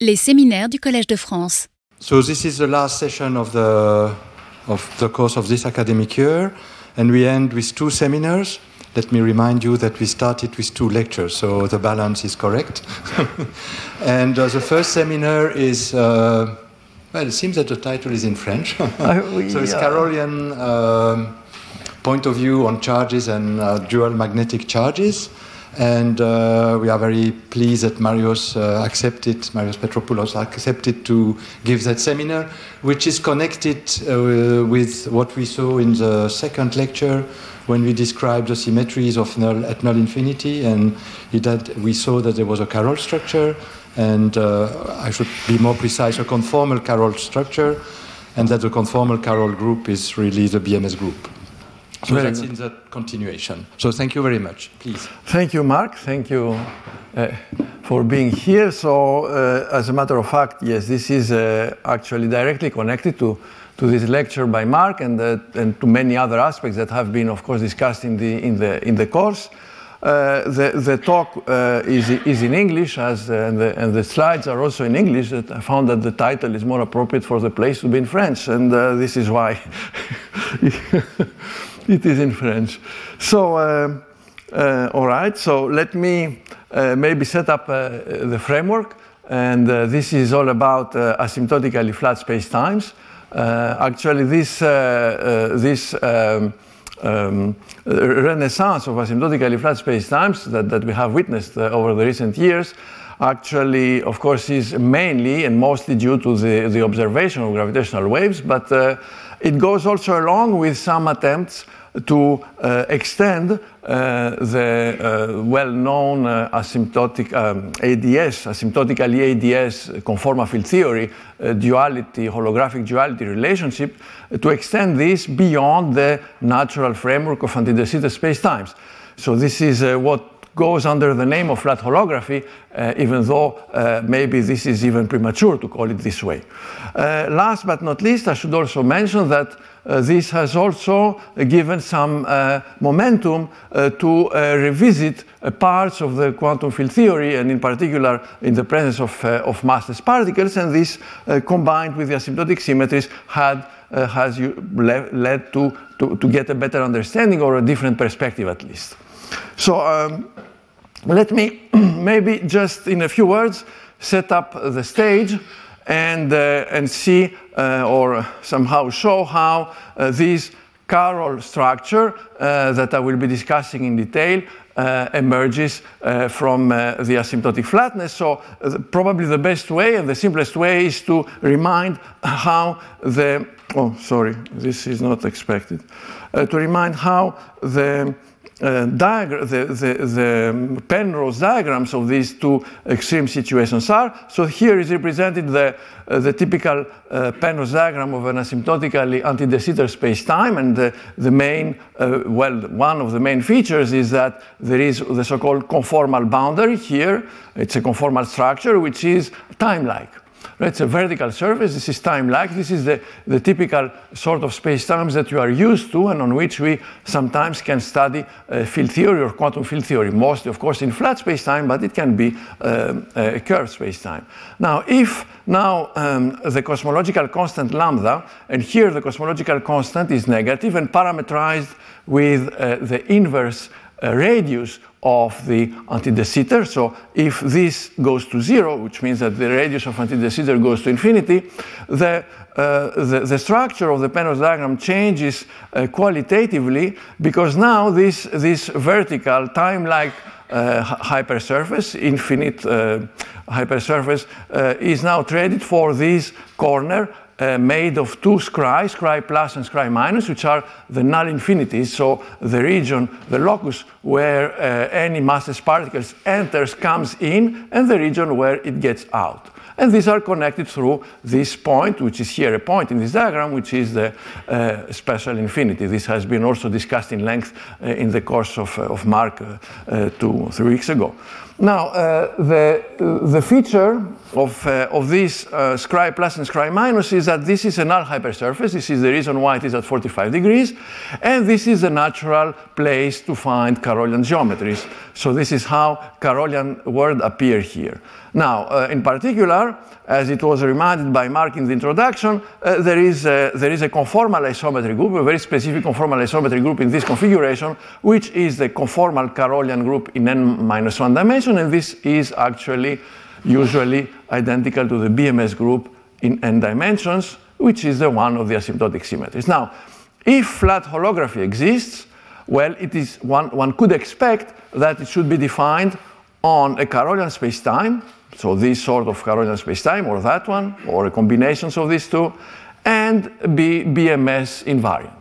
Les séminaires du Collège de France. So this is the last session of the of the course of this academic year, and we end with two seminars. Let me remind you that we started with two lectures, so the balance is correct. and uh, the first seminar is. Uh, well, it seems that the title is in French. oui, so it's uh, Carrollian um, point of view on charges and uh, dual magnetic charges. And uh, we are very pleased that Marios uh, accepted, Marios Petropoulos accepted to give that seminar, which is connected uh, with what we saw in the second lecture when we described the symmetries of null at null infinity. And had, we saw that there was a Carroll structure, and uh, I should be more precise, a conformal Carroll structure, and that the conformal Carroll group is really the BMS group. So Very that's good. in the continuation. So thank you very much. Please. Thank you, Marc. Thank you uh, for being here. So, uh, as a matter of fact, yes, this is uh, actually directly connected to, to this lecture by Marc and, uh, and to many other aspects that have been, of course, discussed in the, in the, in the course. Uh, the, the talk uh, is, is in English, as, uh, and, the, and the slides are also in English. That I found that the title is more appropriate for the place to be in French, and uh, this is why it is in French. So, uh, uh, all right, so let me uh, maybe set up uh, the framework. And uh, this is all about asymptotically flat spacetimes. Actually, this, this um, um, renaissance of asymptotically flat spacetimes that, that we have witnessed uh, over the recent years actually, of course, is mainly and mostly due to the, the observation of gravitational waves, but uh, it goes also along with some attempts to uh, extend uh, the uh, well-known asymptotic um, ADS, asymptotically ADS conformal field theory, duality, holographic duality relationship, to extend this beyond the natural framework of anti-de Sitter spacetimes. So this is what goes under the name of flat holography, uh, even though uh, maybe this is even premature to call it this way. Uh, last but not least, I should also mention that uh, this has also given some uh, momentum uh, to revisit parts of the quantum field theory, and in particular in the presence of, of massless particles, and this combined with the asymptotic symmetries had has le- led to, to, to get a better understanding or a different perspective at least. So um, let me maybe just in a few words set up the stage and, uh, and see uh, or somehow show how uh, this Carroll structure uh, that I will be discussing in detail uh, emerges uh, from the asymptotic flatness. So, probably the best way and the simplest way is to remind how the oh, sorry, this is not expected. To remind how the uh, the, the, the Penrose diagrams of these two extreme situations are. So here is represented the, uh, the typical uh, Penrose diagram of an asymptotically anti-de Sitter space-time, and the, the main, uh, well, one of the main features is that there is the so-called conformal boundary here. It's a conformal structure which is time-like. It's a vertical surface. This is time-like. This is the, the typical sort of space-times that you are used to and on which we sometimes can study uh, field theory or quantum field theory. Mostly, of course, in flat space-time, but it can be um, a curved space-time. Now, if now um, the cosmological constant lambda, and here the cosmological constant is negative and parametrized with uh, the inverse uh, radius of the anti-de Sitter. So if this goes to zero, which means that the radius of anti-de Sitter goes to infinity, the, uh, the, the, structure of the Penrose diagram changes uh, qualitatively because now this, this vertical time-like uh, hypersurface, infinite uh, hypersurface, uh, is now traded for this corner uh, made of two scri, scri plus and scri minus, which are the null infinities. So the region, the locus where uh, any massless particles enters comes in, and the region where it gets out. And these are connected through this point, which is here a point in this diagram, which is the uh, spatial infinity. This has been also discussed in length uh, in the course of, of Marc uh, two, three weeks ago. Now, uh, the, the feature of, uh, of this uh, scri plus and scri minus is that this is a null hypersurface. This is the reason why it is at 45 degrees. And this is a natural place to find Carrollian geometries. So this is how Carrollian words appear here. Now, in particular, as it was reminded by Marc in the introduction, uh, there, is a, there is a conformal isometry group, a very specific conformal isometry group in this configuration, which is the conformal Carrollian group in n minus one dimension, and this is actually usually identical to the BMS group in n dimensions, which is the one of the asymptotic symmetries. Now, if flat holography exists, well, it is one, one could expect that it should be defined on a Carrollian spacetime, so this sort of Carrollian spacetime or that one, or combinations of these two, and be BMS invariant.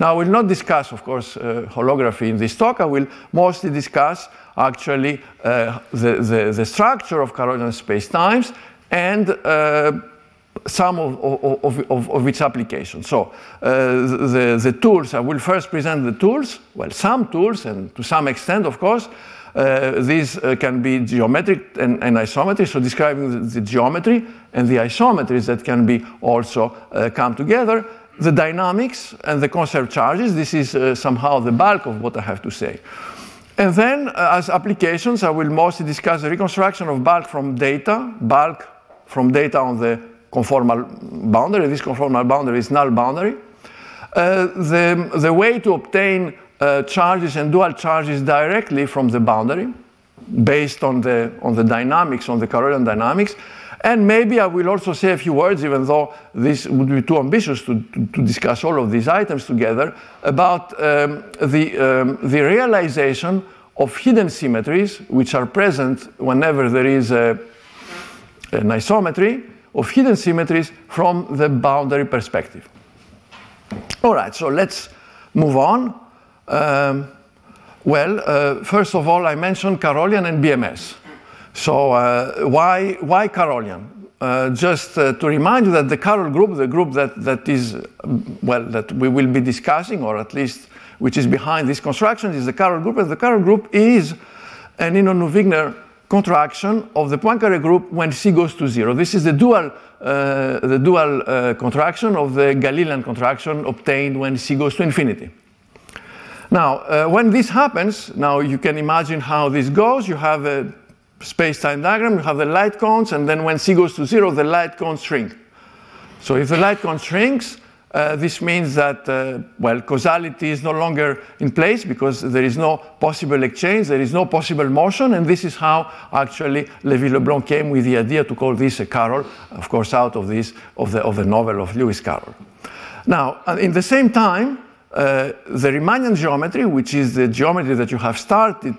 Now, I will not discuss, of course, uh, holography in this talk. I will mostly discuss actually uh, the, the, the, structure of Carrollian spacetimes and uh, some of, of, of, of, its applications. So uh, the, the tools, I will first present the tools, well, some tools, and to some extent, of course, these uh, can be geometric and, and isometry, so describing the, the, geometry and the isometries that can be also uh, come together. The dynamics and the conserved charges, this is uh, somehow the bulk of what I have to say. And then, uh, as applications, I will mostly discuss the reconstruction of bulk from data, bulk from data on the conformal boundary. This conformal boundary is null boundary. Uh, the, the way to obtain uh, charges and dual charges directly from the boundary based on the, on the dynamics, on the Carrollian dynamics. And maybe I will also say a few words, even though this would be too ambitious to, to, to discuss all of these items together, about um, the, um, the realization of hidden symmetries, which are present whenever there is a, an isometry, of hidden symmetries from the boundary perspective. All right, so let's move on. Um, well, uh, first of all, I mentioned Carrollian and BMS. So uh, why, why Carrollian? Uh, just uh, to remind you that the Carroll group, the group that, that is, well, that we will be discussing, or at least which is behind this construction, is the Carroll group. And the Carroll group is an Inonu-Wigner contraction of the Poincare group when C goes to zero. This is the dual, uh, the dual uh, contraction of the Galilean contraction obtained when C goes to infinity. Now, uh, when this happens, now you can imagine how this goes. You have a space-time diagram, you have the light cones, and then when C goes to zero, the light cones shrink. So if the light cone shrinks, uh, this means that, uh, well, causality is no longer in place because there is no possible exchange, there is no possible motion, and this is how actually Lévy-Leblond came with the idea to call this a Carroll, of course, out of this, of the, of the novel of Lewis Carroll. Now, uh, in the same time, uh, the Riemannian geometry, which is the geometry that you have started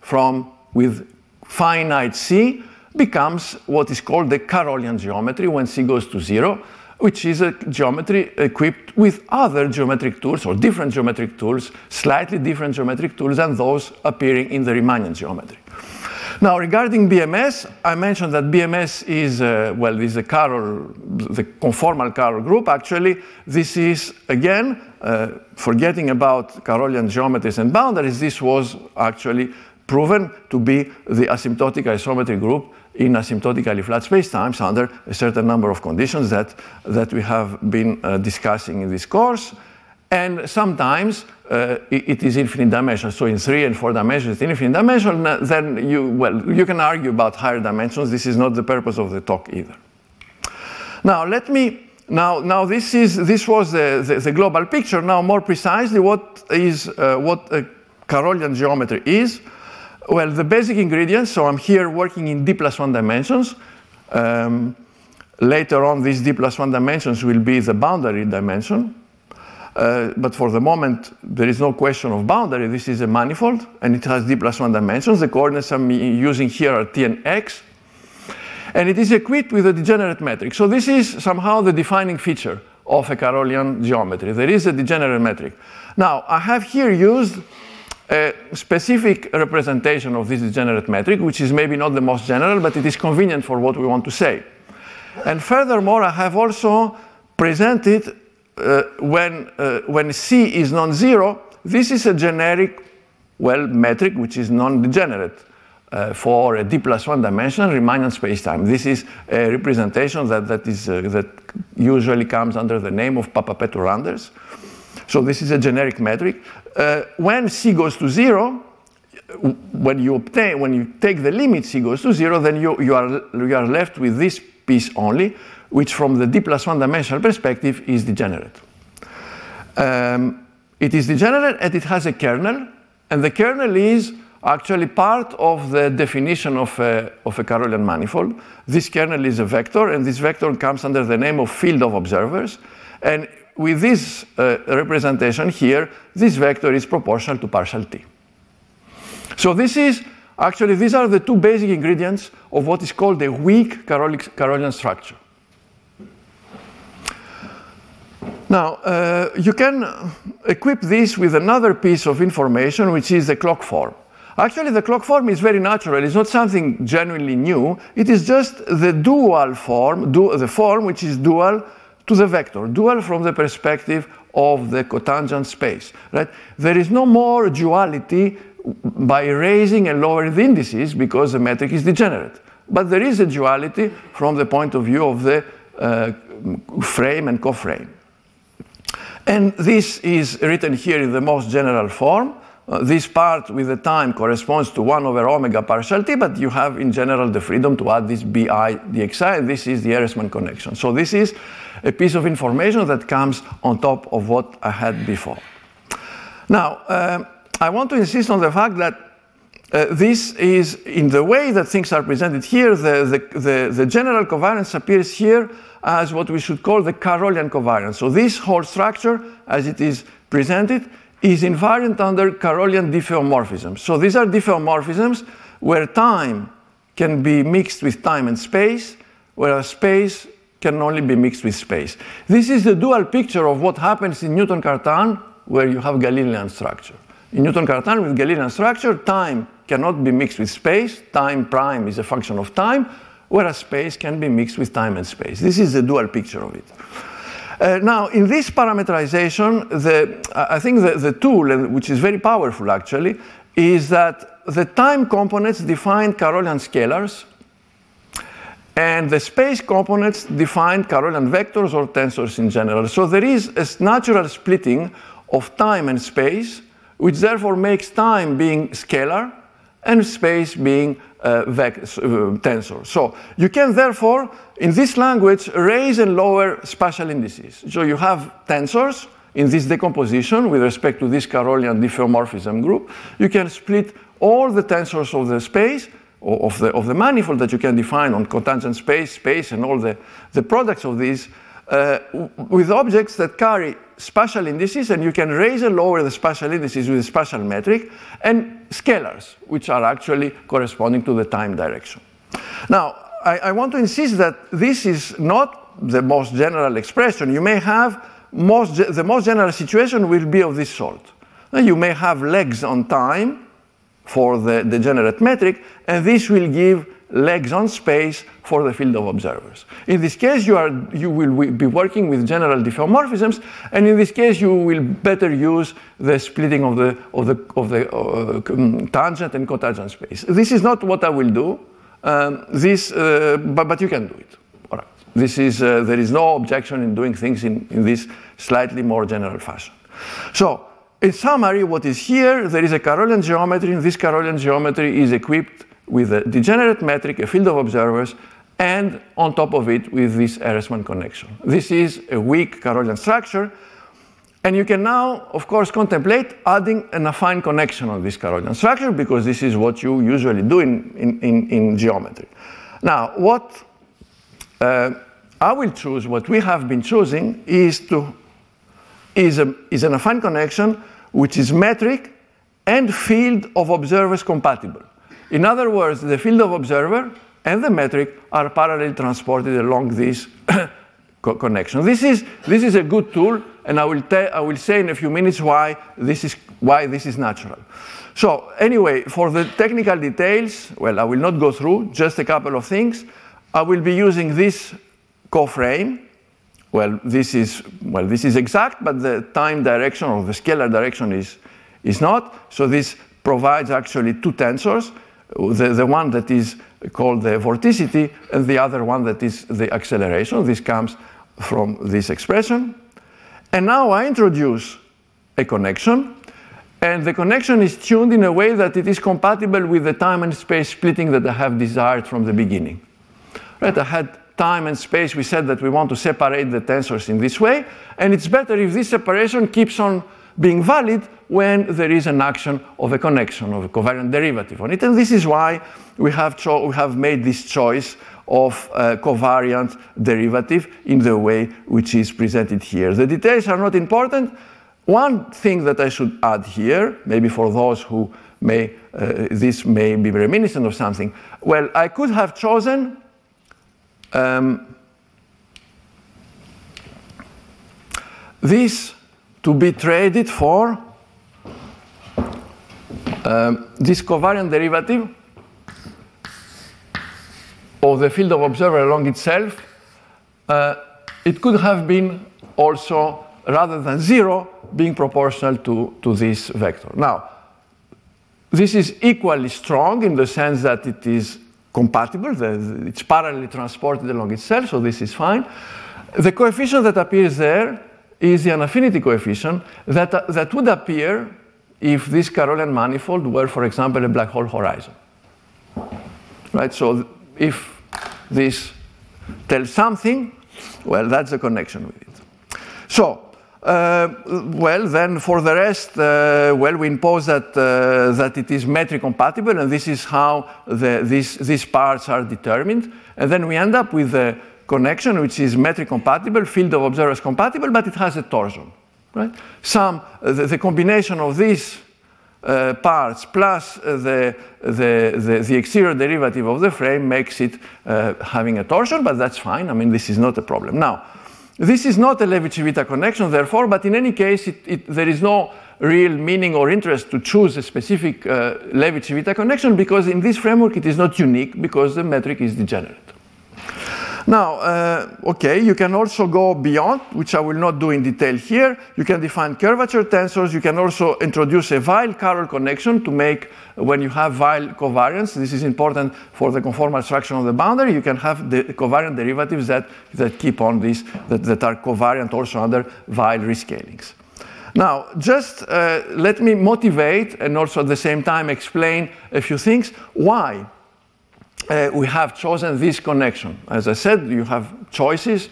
from with finite C, becomes what is called the Carrollian geometry when C goes to zero, which is a geometry equipped with other geometric tools or different geometric tools, slightly different geometric tools than those appearing in the Riemannian geometry. Now, regarding BMS, I mentioned that BMS is, uh, well, is the Carroll, the conformal Carroll group. Actually, this is, again, uh, forgetting about Carrollian geometries and boundaries, this was actually proven to be the asymptotic isometry group in asymptotically flat spacetimes under a certain number of conditions that, that we have been uh, discussing in this course. And sometimes uh, it, is infinite dimensional. So in three and four dimensions, it's infinite dimensional. Then you, well, you can argue about higher dimensions. This is not the purpose of the talk either. Now, let me, now, now this, is, this was the, the, the global picture. Now, more precisely, what is, uh, what a Carrollian geometry is. Well, the basic ingredients, so I'm here working in d plus one dimensions. Um, later on, these d plus one dimensions will be the boundary dimension. Uh, but for the moment, there is no question of boundary. This is a manifold, and it has d plus 1 dimensions. The coordinates I'm using here are t and x. And it is equipped with a degenerate metric. So this is somehow the defining feature of a Carrollian geometry. There is a degenerate metric. Now, I have here used a specific representation of this degenerate metric, which is maybe not the most general, but it is convenient for what we want to say. And furthermore, I have also presented uh, when, uh, when C is non-zero, this is a generic, well, metric which is non-degenerate. Uh, for a d plus one dimensional Riemannian spacetime. This is a representation that, that, is, uh, that usually comes under the name of Papapetrou-Randers. So this is a generic metric. Uh, when c goes to zero, when you obtain, when you take the limit c goes to zero, then you, you, are, you are left with this piece only, which from the d plus one dimensional perspective is degenerate. Um, it is degenerate and it has a kernel, and the kernel is actually part of the definition of a, of a Carrollian manifold. This kernel is a vector, and this vector comes under the name of field of observers. And with this uh, representation here, this vector is proportional to partial t. So this is actually, these are the two basic ingredients of what is called a weak Carrollian structure. Now, uh, you can equip this with another piece of information, which is the clock form. Actually, the clock form is very natural. It's not something genuinely new. It is just the dual form, du the form which is dual to the vector, dual from the perspective of the cotangent space. Right? There is no more duality by raising and lowering the indices because the metric is degenerate. But there is a duality from the point of view of the uh, frame and coframe. And this is written here in the most general form. Uh, this part with the time corresponds to 1 over omega partial t, but you have in general the freedom to add this bi dxi, and this is the Ehresmann connection. So this is a piece of information that comes on top of what I had before. Now, uh, I want to insist on the fact that uh, this is, in the way that things are presented here, the, the, the, the general covariance appears here as what we should call the Carrollian covariance. So this whole structure, as it is presented, is invariant under Carrollian diffeomorphisms. So these are diffeomorphisms where time can be mixed with time and space, whereas space can only be mixed with space. This is the dual picture of what happens in Newton-Cartan, where you have Galilean structure. In Newton-Cartan with Galilean structure, time cannot be mixed with space. Time prime is a function of time, whereas space can be mixed with time and space. This is the dual picture of it. Uh, now, in this parameterization, the, I think the, the tool, which is very powerful actually, is that the time components define Carrollian scalars, and the space components define Carrollian vectors or tensors in general. So there is a natural splitting of time and space, which therefore makes time being scalar and space being uh, tensor. So you can therefore, in this language, raise and lower spatial indices. So you have tensors in this decomposition with respect to this Carrollian diffeomorphism group. You can split all the tensors of the space of the, of the manifold that you can define on cotangent space, space, and all the, the products of these uh, with objects that carry spatial indices, and you can raise and lower the spatial indices with a spatial metric, and scalars, which are actually corresponding to the time direction. Now, I, I want to insist that this is not the most general expression. You may have most, the most general situation will be of this sort. You may have legs on time for the degenerate metric, and this will give legs on space for the field of observers. In this case, you, are, you will be working with general diffeomorphisms, and in this case, you will better use the splitting of the, of the, of the uh, um, tangent and cotangent space. This is not what I will do, um, this, uh, but, but you can do it. All right. This is, uh, there is no objection in doing things in, in this slightly more general fashion. So, in summary, what is here, there is a Carrollian geometry, and this Carrollian geometry is equipped with a degenerate metric, a field of observers, and on top of it with this Ehresmann connection. This is a weak Carrollian structure, and you can now, of course, contemplate adding an affine connection on this Carrollian structure because this is what you usually do in, in, in, in geometry. Now, what uh, I will choose, what we have been choosing, is, to, is, a, is an affine connection which is metric and field of observers compatible. In other words, the field of observer and the metric are parallel transported along this co connection. This is, this is a good tool, and I will, I will say in a few minutes why this, is, why this is natural. So anyway, for the technical details, well, I will not go through, just a couple of things. I will be using this coframe. Well, this is, well, this is exact, but the time direction or the scalar direction is, is not. So this provides actually two tensors the, the one that is called the vorticity and the other one that is the acceleration. This comes from this expression. And now I introduce a connection, and the connection is tuned in a way that it is compatible with the time and space splitting that I have desired from the beginning. Right, I had time and space, we said that we want to separate the tensors in this way, and it's better if this separation keeps on being valid when there is an action of a connection, of a covariant derivative on it. And this is why we have, we have made this choice of covariant derivative in the way which is presented here. The details are not important. One thing that I should add here, maybe for those who may, uh, this may be reminiscent of something, well, I could have chosen um, this to be traded for um, this covariant derivative of the field of observer along itself, uh, it could have been also, rather than zero, being proportional to, to this vector. Now, this is equally strong in the sense that it is compatible, the, it's parallelly transported along itself, so this is fine. The coefficient that appears there is the unaffinity coefficient that, uh, that would appear if this Carrollian manifold were, for example, a black hole horizon. Right? So if this tells something, well, that's the connection with it. So, uh, well, then for the rest, uh, well, we impose that, uh, that it is metric compatible, and this is how the, this, these parts are determined. And then we end up with the connection, which is metric compatible, field of observers compatible, but it has a torsion. Right? Some, the, the combination of these uh, parts plus uh, the, the, the, the, exterior derivative of the frame makes it uh, having a torsion, but that's fine. I mean, this is not a problem. Now, this is not a Levi-Civita connection, therefore, but in any case, it, it, there is no real meaning or interest to choose a specific uh, Levi-Civita connection because in this framework it is not unique because the metric is degenerate. Now, uh, okay, you can also go beyond, which I will not do in detail here. You can define curvature tensors. You can also introduce a Weyl-Carroll connection to make, when you have Weyl covariance, this is important for the conformal structure of the boundary, you can have the covariant derivatives that, that keep on this, that, that are covariant also under Weyl rescalings. Now, just uh, let me motivate and also at the same time explain a few things. Why? Uh, we have chosen this connection. As I said, you have choices,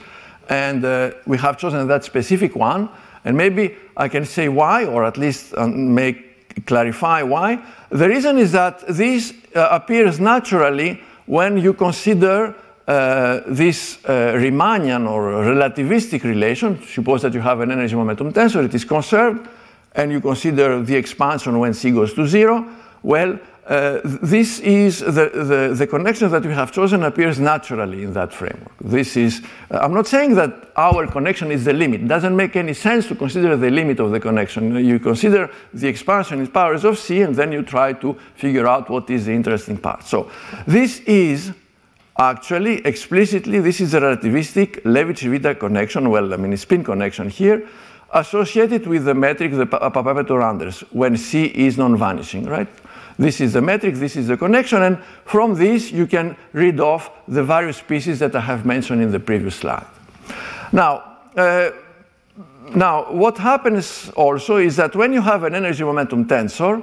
and uh, we have chosen that specific one. And maybe I can say why, or at least um, make clarify why. The reason is that this uh, appears naturally when you consider uh, this uh, Riemannian or relativistic relation. Suppose that you have an energy momentum tensor, it is conserved, and you consider the expansion when c goes to zero. Well, uh, this is the, the, the, connection that we have chosen appears naturally in that framework. This is, uh, I'm not saying that our connection is the limit. It doesn't make any sense to consider the limit of the connection. You consider the expansion in powers of C, and then you try to figure out what is the interesting part. So this is actually, explicitly, this is a relativistic Levi-Civita connection, well, I mean, a spin connection here, associated with the metric, the Papapetrou-Randers, when C is non-vanishing, right? This is the metric, this is the connection, and from this you can read off the various pieces that I have mentioned in the previous slide. Now, uh, now, what happens also is that when you have an energy momentum tensor,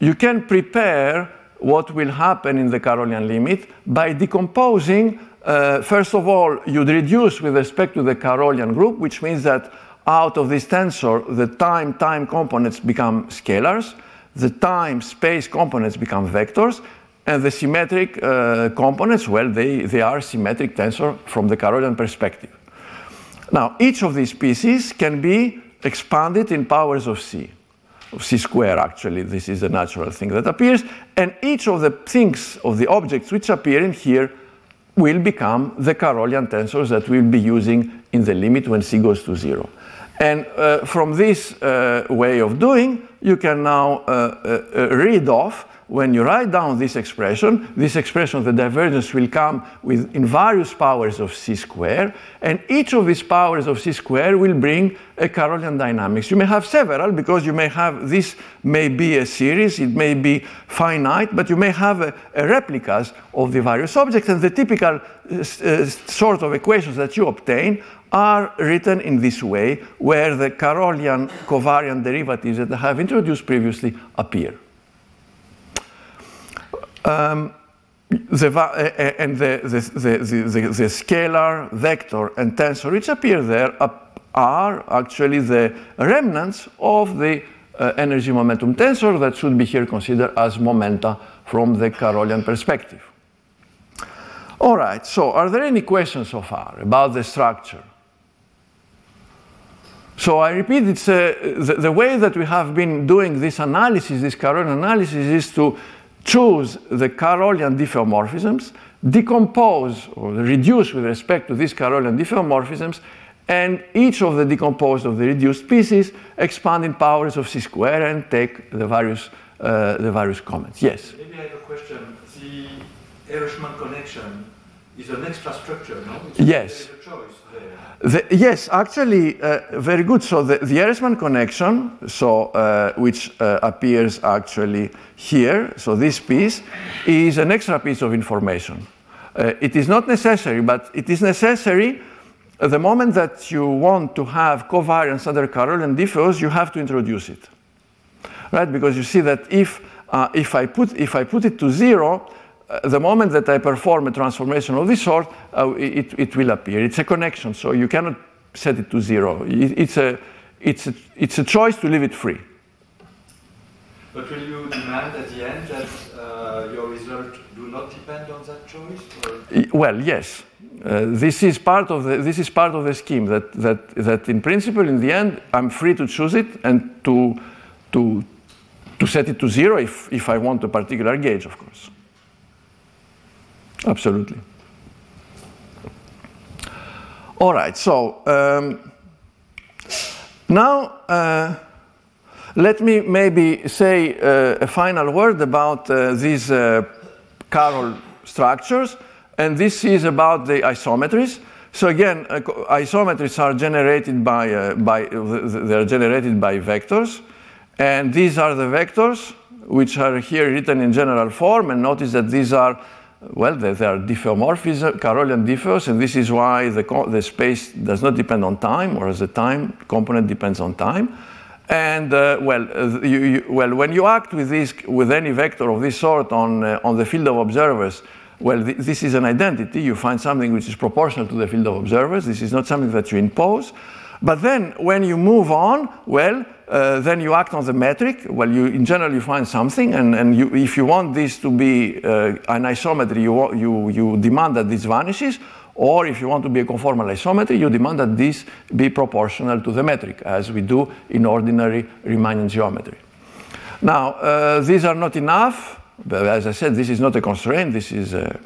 you can prepare what will happen in the Carrollian limit by decomposing. Uh, first of all, you'd reduce with respect to the Carrollian group, which means that out of this tensor, the time time components become scalars the time-space components become vectors, and the symmetric uh, components, well, they, they are symmetric tensor from the Carrollian perspective. Now, each of these pieces can be expanded in powers of C, of C square, actually. This is a natural thing that appears. And each of the things, of the objects which appear in here, will become the Carrollian tensors that we'll be using in the limit when C goes to zero. And uh, from this uh, way of doing, you can now uh, uh, uh read off when you write down this expression, this expression of the divergence will come with in various powers of c square, and each of these powers of c square will bring a Carrollian dynamics. You may have several because you may have this may be a series, it may be finite, but you may have a, a replicas of the various objects, and the typical uh, uh, sort of equations that you obtain are written in this way, where the Carrollian covariant derivatives that I have introduced previously appear. Um, the, and the, the, the, scalar, vector, and tensor which appear there are actually the remnants of the uh, energy momentum tensor that should be here considered as momenta from the Carrollian perspective. All right, so are there any questions so far about the structure? So I repeat, it's the, the, way that we have been doing this analysis, this Carrollian analysis, is to choose the Carrollian diffeomorphisms, decompose or reduce with respect to these Carrollian diffeomorphisms, and each of the decomposed of the reduced pieces expand in powers of c square and take the various, uh, the various comments. Yes? Maybe I have a question. The Ehresmann connection is an extra structure, no? It's yes. The, yes, actually, uh, very good. So the, the Ehresmann connection, so uh, which uh, appears actually here, so this piece is an extra piece of information. Uh, it is not necessary, but it is necessary at the moment that you want to have covariance under Carrollian diffeos, you have to introduce it, right? Because you see that if uh, if I put if I put it to zero, uh, the moment that I perform a transformation of this sort, uh, it, it will appear. It's a connection, so you cannot set it to zero. It, it's, a, it's, a, it's a choice to leave it free. But will you demand at the end that uh, your result do not depend on that choice? Or? Well, yes. Uh, this is part of the this is part of the scheme that that that in principle in the end I'm free to choose it and to to to set it to zero if if I want a particular gauge, of course. Absolutely. All right, so um, now uh, let me maybe say uh, a final word about uh, these uh, Carroll structures, and this is about the isometries. So again, uh, isometries are generated by, uh, by they are generated by vectors, and these are the vectors which are here written in general form, and notice that these are well, there, are diffeomorphism, Carrollian diffeos, and this is why the, the space does not depend on time, whereas the time component depends on time. And uh, well, uh, you, you, well, when you act with this, with any vector of this sort on uh, on the field of observers, well, th this is an identity. You find something which is proportional to the field of observers. This is not something that you impose. But then when you move on, well, uh, then you act on the metric. Well, you, in general, you find something, and, and you, if you want this to be uh, an isometry, you, you, you demand that this vanishes, or if you want to be a conformal isometry, you demand that this be proportional to the metric, as we do in ordinary Riemannian geometry. Now, uh, these are not enough, but as I said, this is not a constraint, this is, a,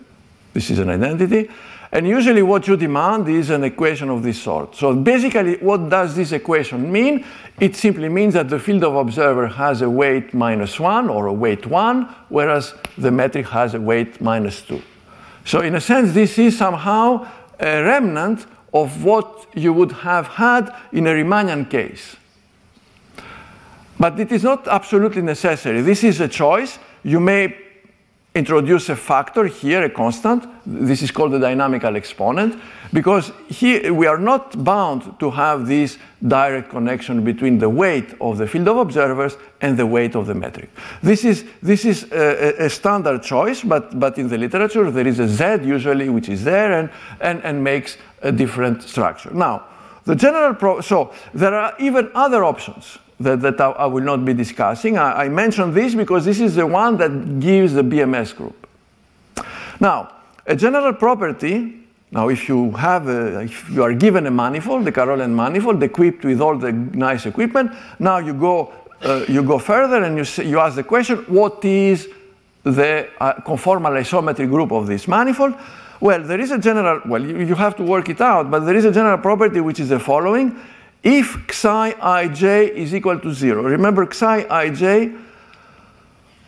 this is an identity. And usually what you demand is an equation of this sort. So basically, what does this equation mean? It simply means that the field of observer has a weight minus 1 or a weight 1, whereas the metric has a weight minus 2. So in a sense, this is somehow a remnant of what you would have had in a Riemannian case. But it is not absolutely necessary. This is a choice. You may introduce a factor here, a constant. This is called the dynamical exponent, because here we are not bound to have this direct connection between the weight of the field of observers and the weight of the metric. This is, this is a, a standard choice, but, but in the literature there is a Z usually which is there and, and, and makes a different structure. Now, the general, pro- so there are even other options that, that I, I, will not be discussing. I, I mention this because this is the one that gives the BMS group. Now, a general property, now if you have a, if you are given a manifold, the Carrollian manifold, equipped with all the nice equipment, now you go, uh, you go further and you, you ask the question, what is the uh, conformal isometry group of this manifold? Well, there is a general, well, you, you have to work it out, but there is a general property which is the following if psi ij is equal to 0. Remember, psi ij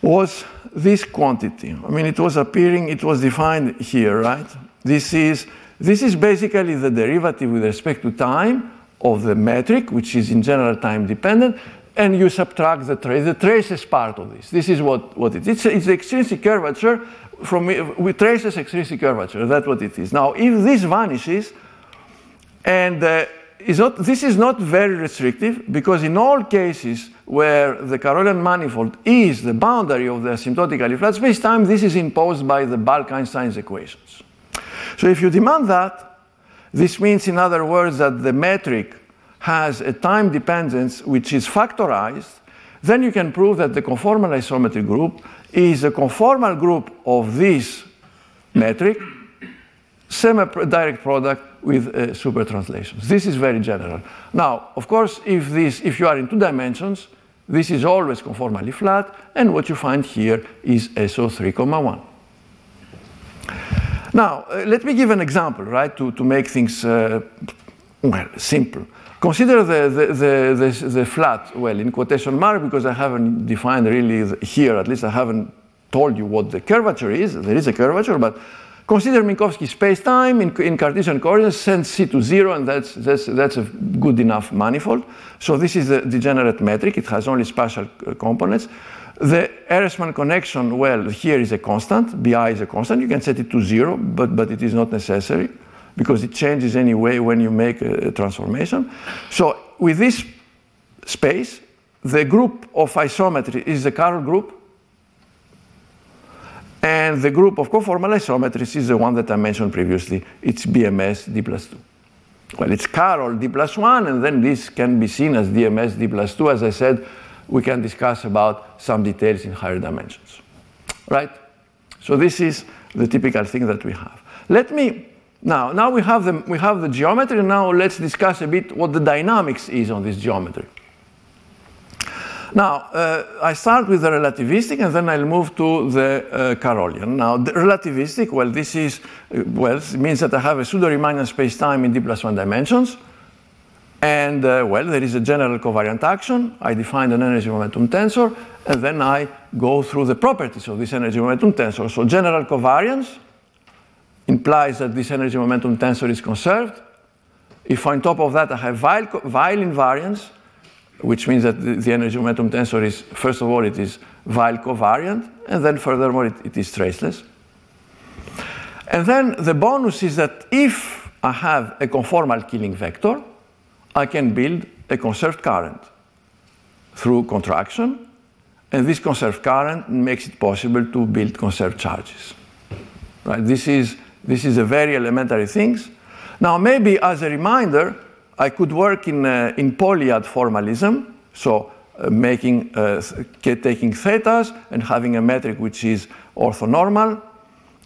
was this quantity. I mean, it was appearing, it was defined here, right? This is, this is basically the derivative with respect to time of the metric, which is in general time dependent, and you subtract the trace. The trace is part of this. This is what, what it is. It's, it's the extrinsic curvature from with traces extrinsic curvature. That's what it is. Now, if this vanishes, and uh, is not, this is not very restrictive because in all cases where the Carrollian manifold is the boundary of the asymptotically flat space-time, this is imposed by the bulk Einstein's equations. So if you demand that, this means, in other words, that the metric has a time dependence which is factorized, then you can prove that the conformal isometry group is a conformal group of this metric, semi-direct product with uh, super translations. This is very general. Now, of course, if, this, if you are in two dimensions, this is always conformally flat, and what you find here is SO3, 1. Now, uh, let me give an example, right, to, to make things, uh, well, simple. Consider the, the, the, the, the flat, well, in quotation mark, because I haven't defined really here, at least I haven't told you what the curvature is. There is a curvature, but consider Minkowski space-time in, in, Cartesian coordinates, send C to zero, and that's, that's, that's a good enough manifold. So this is the degenerate metric. It has only spatial uh, components. The Ehresmann connection, well, here is a constant. Bi is a constant. You can set it to zero, but, but it is not necessary because it changes anyway when you make a, transformation. So with this space, the group of isometry is the Carroll group, and the group of conformal isometries is the one that I mentioned previously. It's BMS D plus 2. Well, it's Carroll D plus 1, and then this can be seen as BMS D plus 2. As I said, we can discuss about some details in higher dimensions. Right? So this is the typical thing that we have. Let me now, now we have, the, we have the geometry, now let's discuss a bit what the dynamics is on this geometry. Now, uh, I start with the relativistic and then I'll move to the uh, Carrollian. Now, the relativistic, well, this is, uh, well, it means that I have a pseudo-Riemannian space-time in d plus one dimensions. And, uh, well, there is a general covariant action. I define an energy momentum tensor, and then I go through the properties of this energy momentum tensor. So, general covariance, implies that this energy momentum tensor is conserved. If on top of that I have Weyl, Weyl invariance, which means that the, the, energy momentum tensor is, first of all, it is Weyl covariant, and then furthermore, it, it is traceless. And then the bonus is that if I have a conformal killing vector, I can build a conserved current through contraction, and this conserved current makes it possible to build conserved charges. Right? This is this is a very elementary things. Now, maybe as a reminder, I could work in, uh, in polyad formalism, so uh, making, uh, taking thetas and having a metric which is orthonormal.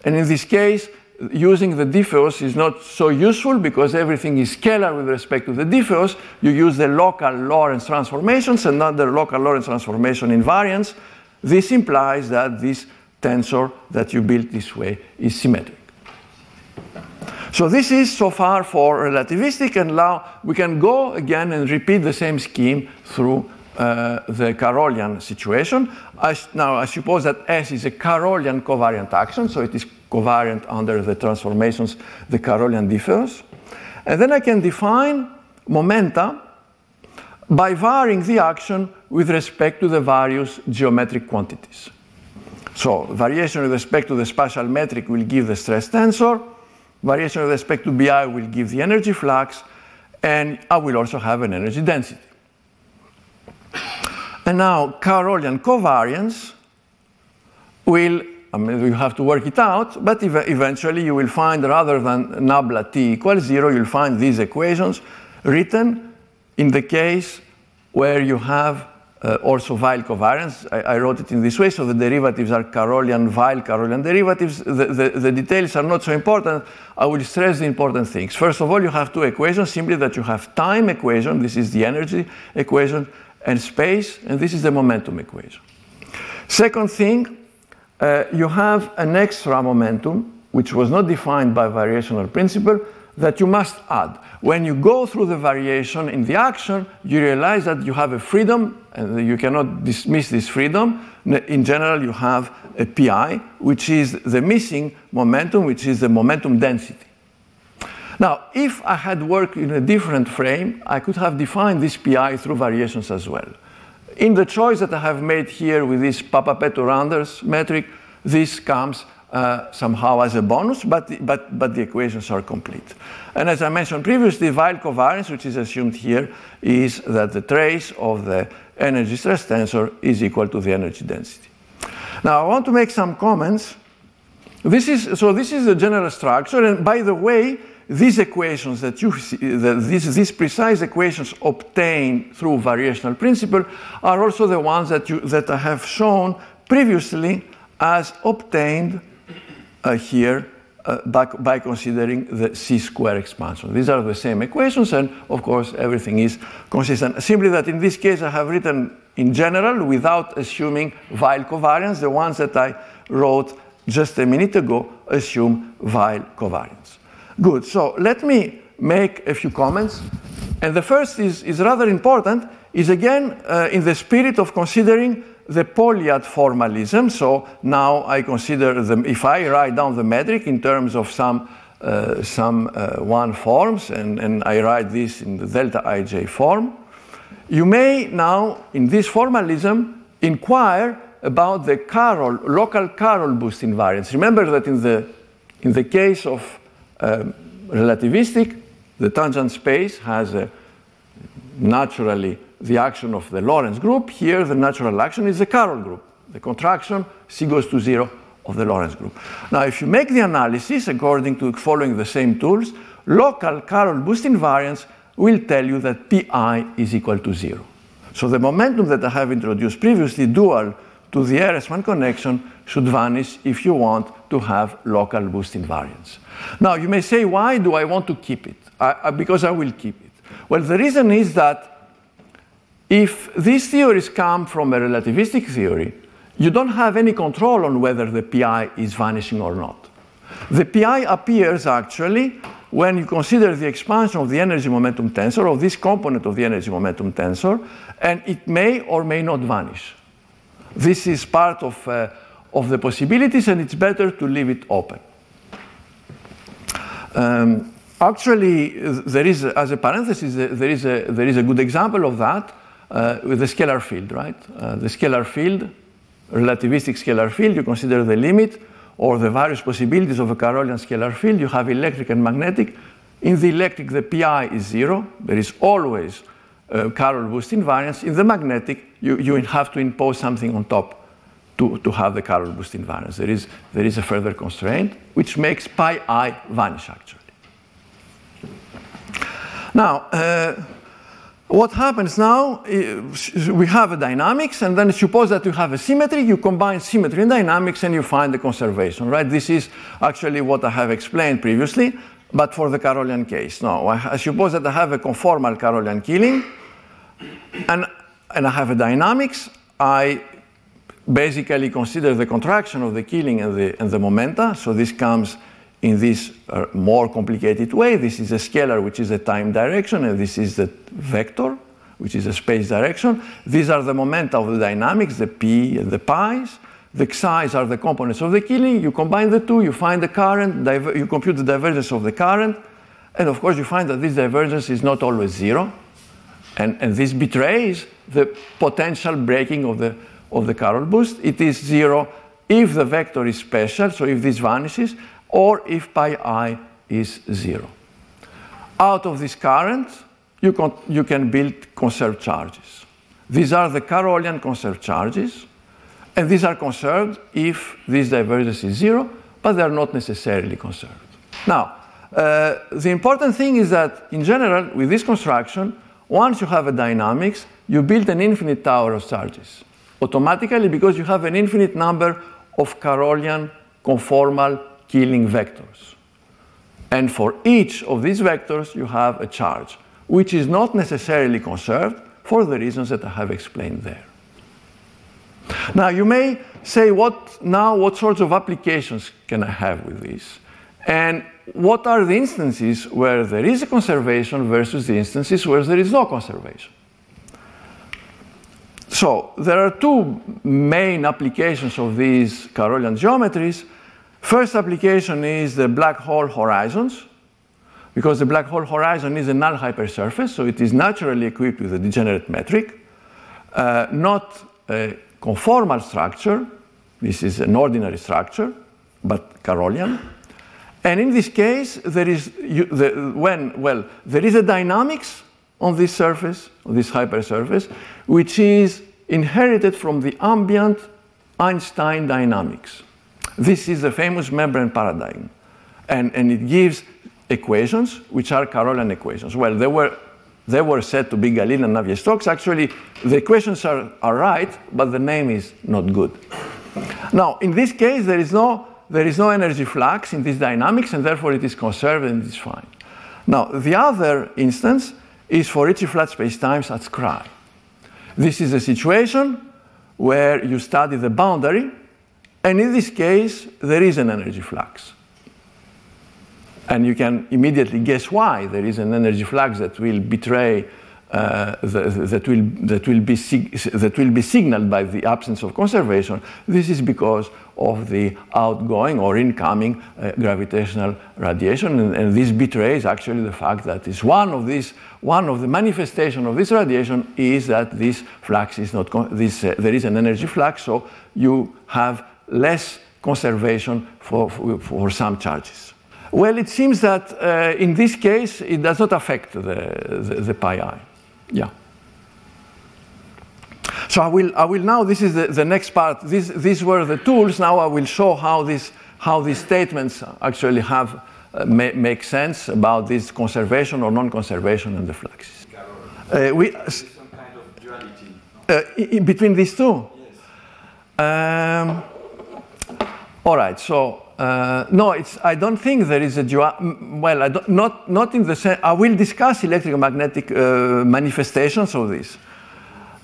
And in this case, using the diffeos is not so useful because everything is scalar with respect to the diffeos. You use the local Lorentz transformations and not the local Lorentz transformation invariance. This implies that this tensor that you built this way is symmetric. So this is so far for relativistic, and now we can go again and repeat the same scheme through uh, the Carrollian situation. I, now I suppose that S is a Carrollian covariant action, so it is covariant under the transformations the Carrollian diffeos. And then I can define momenta by varying the action with respect to the various geometric quantities. So variation with respect to the spatial metric will give the stress tensor, Variation with respect to BI will give the energy flux, and I will also have an energy density. And now Carrollian covariance will, I mean, you have to work it out, but ev eventually you will find rather than nabla t equals zero, you'll find these equations written in the case where you have uh, also Weyl covariance. I, I, wrote it in this way, so the derivatives are Carrollian, Weyl, Carrollian derivatives. The, the, the, details are not so important. I will stress the important things. First of all, you have two equations, simply that you have time equation, this is the energy equation, and space, and this is the momentum equation. Second thing, uh, you have an extra momentum, which was not defined by variational principle, that you must add. When you go through the variation in the action, you realize that you have a freedom and you cannot dismiss this freedom. In general, you have a pi, which is the missing momentum, which is the momentum density. Now, if I had worked in a different frame, I could have defined this pi through variations as well. In the choice that I have made here with this Papapetrou-Randers metric, this comes uh, somehow as a bonus, but, but, but the equations are complete. And as I mentioned previously, Weyl covariance, which is assumed here, is that the trace of the energy stress tensor is equal to the energy density. Now, I want to make some comments. This is, so this is the general structure, and by the way, these equations that you see, the, these, these precise equations obtained through variational principle are also the ones that, you, that I have shown previously as obtained here uh, by, by, considering the c square expansion. These are the same equations, and of course, everything is consistent. Simply that in this case, I have written in general without assuming Weyl covariance. The ones that I wrote just a minute ago assume Weyl covariance. Good, so let me make a few comments. And the first is, is rather important, is again uh, in the spirit of considering the Poiliat formalism. So now I consider them, if I write down the metric in terms of some, uh, some uh, one forms, and, and I write this in the delta ij form, you may now, in this formalism, inquire about the local Carroll boost invariance. Remember that in the, in the case of um, relativistic, the tangent space has a naturally the action of the Lorentz group. Here, the natural action is the Carroll group. The contraction, C goes to zero of the Lorentz group. Now, if you make the analysis according to following the same tools, local Carroll boost invariance will tell you that Pi is equal to zero. So the momentum that I have introduced previously, dual to the Ehresmann connection, should vanish if you want to have local boost invariance. Now, you may say, why do I want to keep it? I, I, because I will keep it. Well, the reason is that if these theories come from a relativistic theory, you don't have any control on whether the pi is vanishing or not. The pi appears actually when you consider the expansion of the energy momentum tensor, of this component of the energy momentum tensor, and it may or may not vanish. This is part of, uh, of the possibilities, and it's better to leave it open. Um, actually, there is, as a parenthesis, there is a, there is a good example of that uh, with the scalar field, right? Uh, the scalar field, relativistic scalar field, you consider the limit or the various possibilities of a Carrollian scalar field. You have electric and magnetic. In the electric, the pi is zero. There is always a Carroll boost invariance. In the magnetic, you, you have to impose something on top to, to have the Carroll boost invariance. There is, there is a further constraint, which makes pi i vanish, actually. Now, uh, what happens now, we have a dynamics, and then suppose that you have a symmetry, you combine symmetry and dynamics, and you find the conservation, right? This is actually what I have explained previously, but for the Carrollian case. Now, I suppose that I have a conformal Carrollian killing, and, and I have a dynamics. I basically consider the contraction of the killing and the, and the momenta, so this comes in this uh, more complicated way. This is a scalar, which is a time direction, and this is the vector, which is a space direction. These are the momenta of the dynamics, the p and the pi's. The xi's are the components of the killing. You combine the two, you find the current, you compute the divergence of the current, and of course you find that this divergence is not always zero. And, and this betrays the potential breaking of the, of the Carroll boost. It is zero if the vector is special, so if this vanishes, or if pi i is zero. Out of this current, you, can, you can build conserved charges. These are the Carrollian conserved charges, and these are conserved if this divergence is zero, but they are not necessarily conserved. Now, uh, the important thing is that, in general, with this construction, once you have a dynamics, you build an infinite tower of charges automatically because you have an infinite number of Carrollian conformal killing vectors. And for each of these vectors, you have a charge, which is not necessarily conserved for the reasons that I have explained there. Now, you may say, what now, what sorts of applications can I have with this? And what are the instances where there is a conservation versus the instances where there is no conservation? So there are two main applications of these Carrollian geometries. First application is the black hole horizons, because the black hole horizon is a null hypersurface, so it is naturally equipped with a degenerate metric, uh, not a conformal structure. This is an ordinary structure, but Carrollian. And in this case, there is you, the, when well there is a dynamics on this surface, on this hypersurface, which is inherited from the ambient Einstein dynamics. This is the famous membrane paradigm. And, and it gives equations, which are Carrollian equations. Well, they were, they were said to be Galilean and Navier-Stokes. Actually, the equations are, are right, but the name is not good. Now, in this case, there is no, there is no energy flux in this dynamics, and therefore it is conserved and it's fine. Now, the other instance is for Ricci flat spacetimes at Scri. This is a situation where you study the boundary, and in this case, there is an energy flux. And you can immediately guess why there is an energy flux that will betray, uh, the, that, will, that, will be that will be signaled by the absence of conservation. This is because of the outgoing or incoming uh, gravitational radiation. And, and, this betrays actually the fact that is one of these, one of the manifestation of this radiation is that this flux is not, this, uh, there is an energy flux, so you have less conservation for, for, for some charges. Well, it seems that uh, in this case, it does not affect the, the, the pi i. Yeah. So I will, I will now, this is the, the next part. This, these were the tools. Now I will show how, this, how these statements actually have, uh, ma make sense about this conservation or non-conservation and the fluxes. Uh, we, some kind of duality. Uh, between these two? Yes. Um, all right, so uh, no, it's, I don't think there is a. Well, not, not in the sense. I will discuss electromagnetic uh, manifestations of this.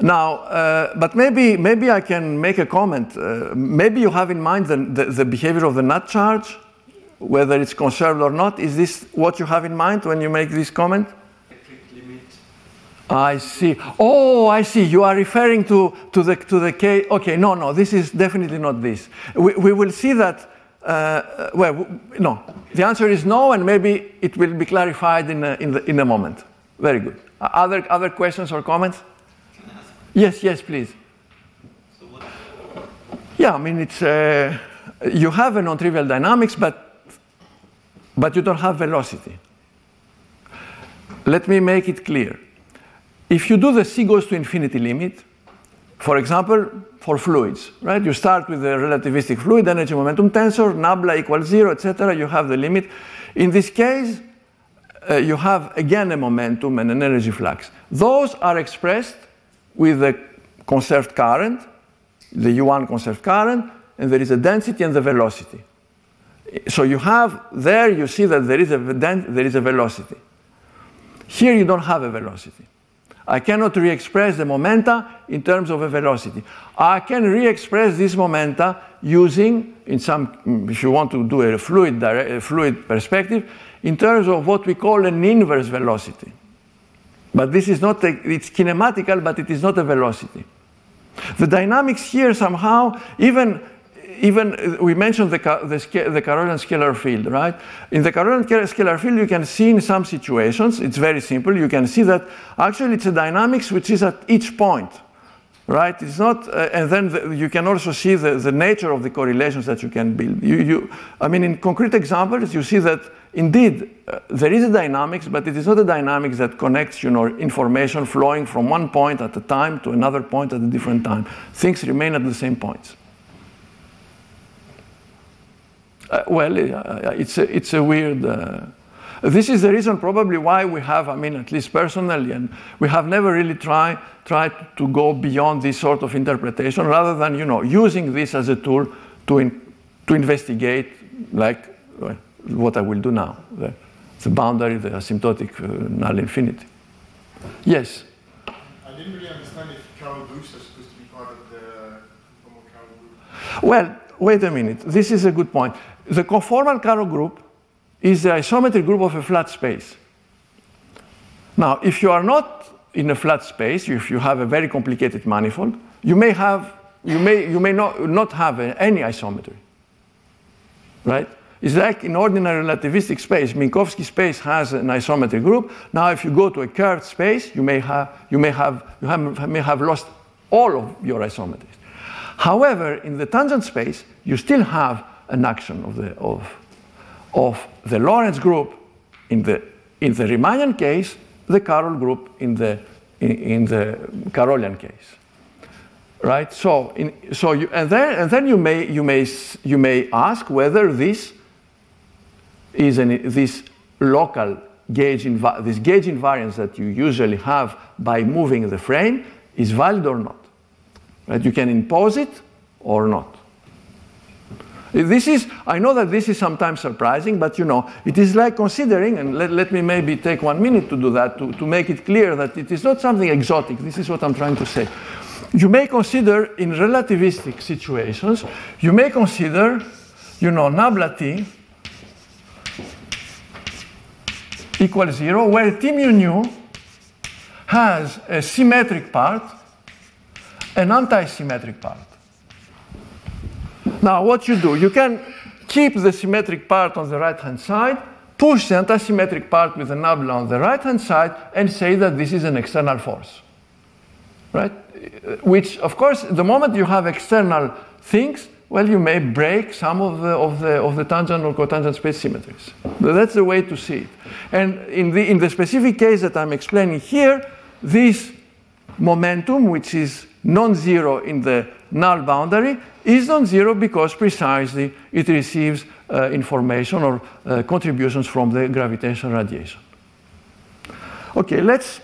Now, uh, but maybe, maybe I can make a comment. Uh, maybe you have in mind the, the, the, behavior of the nut charge, whether it's conserved or not. Is this what you have in mind when you make this comment? I see. Oh, I see. You are referring to, to the to the case. Okay, no, no. This is definitely not this. We, we will see that. Uh, well, no. The answer is no, and maybe it will be clarified in a, in, the, in a moment. Very good. Uh, other other questions or comments? Yes, yes, please. So yeah, I mean, it's, uh, you have a non-trivial dynamics, but, but you don't have velocity. Let me make it clear. If you do the C goes to infinity limit, for example, for fluids, right? You start with the relativistic fluid energy momentum tensor, nabla equals zero, etc. You have the limit. In this case, uh, you have again a momentum and an energy flux. Those are expressed with the conserved current, the U1 conserved current, and there is a density and the velocity. So you have there, you see that there is a, there is a velocity. Here you don't have a velocity. I cannot re-express the momenta in terms of a velocity. I can re-express this momenta using, in some, mm, if you want to do a fluid, a fluid perspective, in terms of what we call an inverse velocity. But this is not, a, it's kinematical, but it is not a velocity. The dynamics here somehow, even, even we mentioned the, the, the Carrollian scalar field, right? In the Carrollian scalar field, you can see in some situations, it's very simple, you can see that actually it's a dynamics which is at each point, right? It's not, uh, and then the, you can also see the, the nature of the correlations that you can build. You, you, I mean, in concrete examples, you see that indeed, uh, there is a dynamics, but it is not a dynamics that connects you know, information flowing from one point at a time to another point at a different time. Things remain at the same points. Uh, well, uh, it's, a, it's a weird. Uh, this is the reason probably why we have, I mean, at least personally, and we have never really tried tried to go beyond this sort of interpretation rather than, you know, using this as a tool to, in, to investigate, like, what I will do now. The, the boundary, the asymptotic uh, null infinity. Yes? I didn't really understand if Carroll groups are supposed to be part of the conformal Carroll group. Well, wait a minute. This is a good point. The conformal Carroll group is the isometry group of a flat space. Now, if you are not in a flat space, if you have a very complicated manifold, you may have you may you may not, not have any isometry. Right? It's like in ordinary relativistic space, Minkowski space has an isometry group. Now, if you go to a curved space, you may have you may have you have, may have lost all of your isometries. However, in the tangent space, you still have an action of the of of the Lorentz group in the in the Riemannian case, the Carroll group in the in, in the Carrollian case right? So, in, so you, and then and then you may you may you may ask whether this is an, this local gauge inv- this gauge invariance that you usually have by moving the frame is valid or not. Right? You can impose it or not. This is, I know that this is sometimes surprising, but you know, it is like considering, and let, let me maybe take one minute to do that, to, to make it clear that it is not something exotic. This is what I'm trying to say you may consider in relativistic situations, you may consider, you know, nabla t equals zero, where t mu nu has a symmetric part, an anti-symmetric part. Now, what you do, you can keep the symmetric part on the right-hand side, push the anti-symmetric part with the nabla on the right-hand side, and say that this is an external force, right? which, of course, the moment you have external things, well, you may break some of the, of the, of the tangent or cotangent space symmetries. But that's the way to see it. And in the, in the specific case that I'm explaining here, this momentum, which is non-zero in the null boundary, is non-zero because precisely it receives uh, information or uh, contributions from the gravitational radiation. Okay, let's,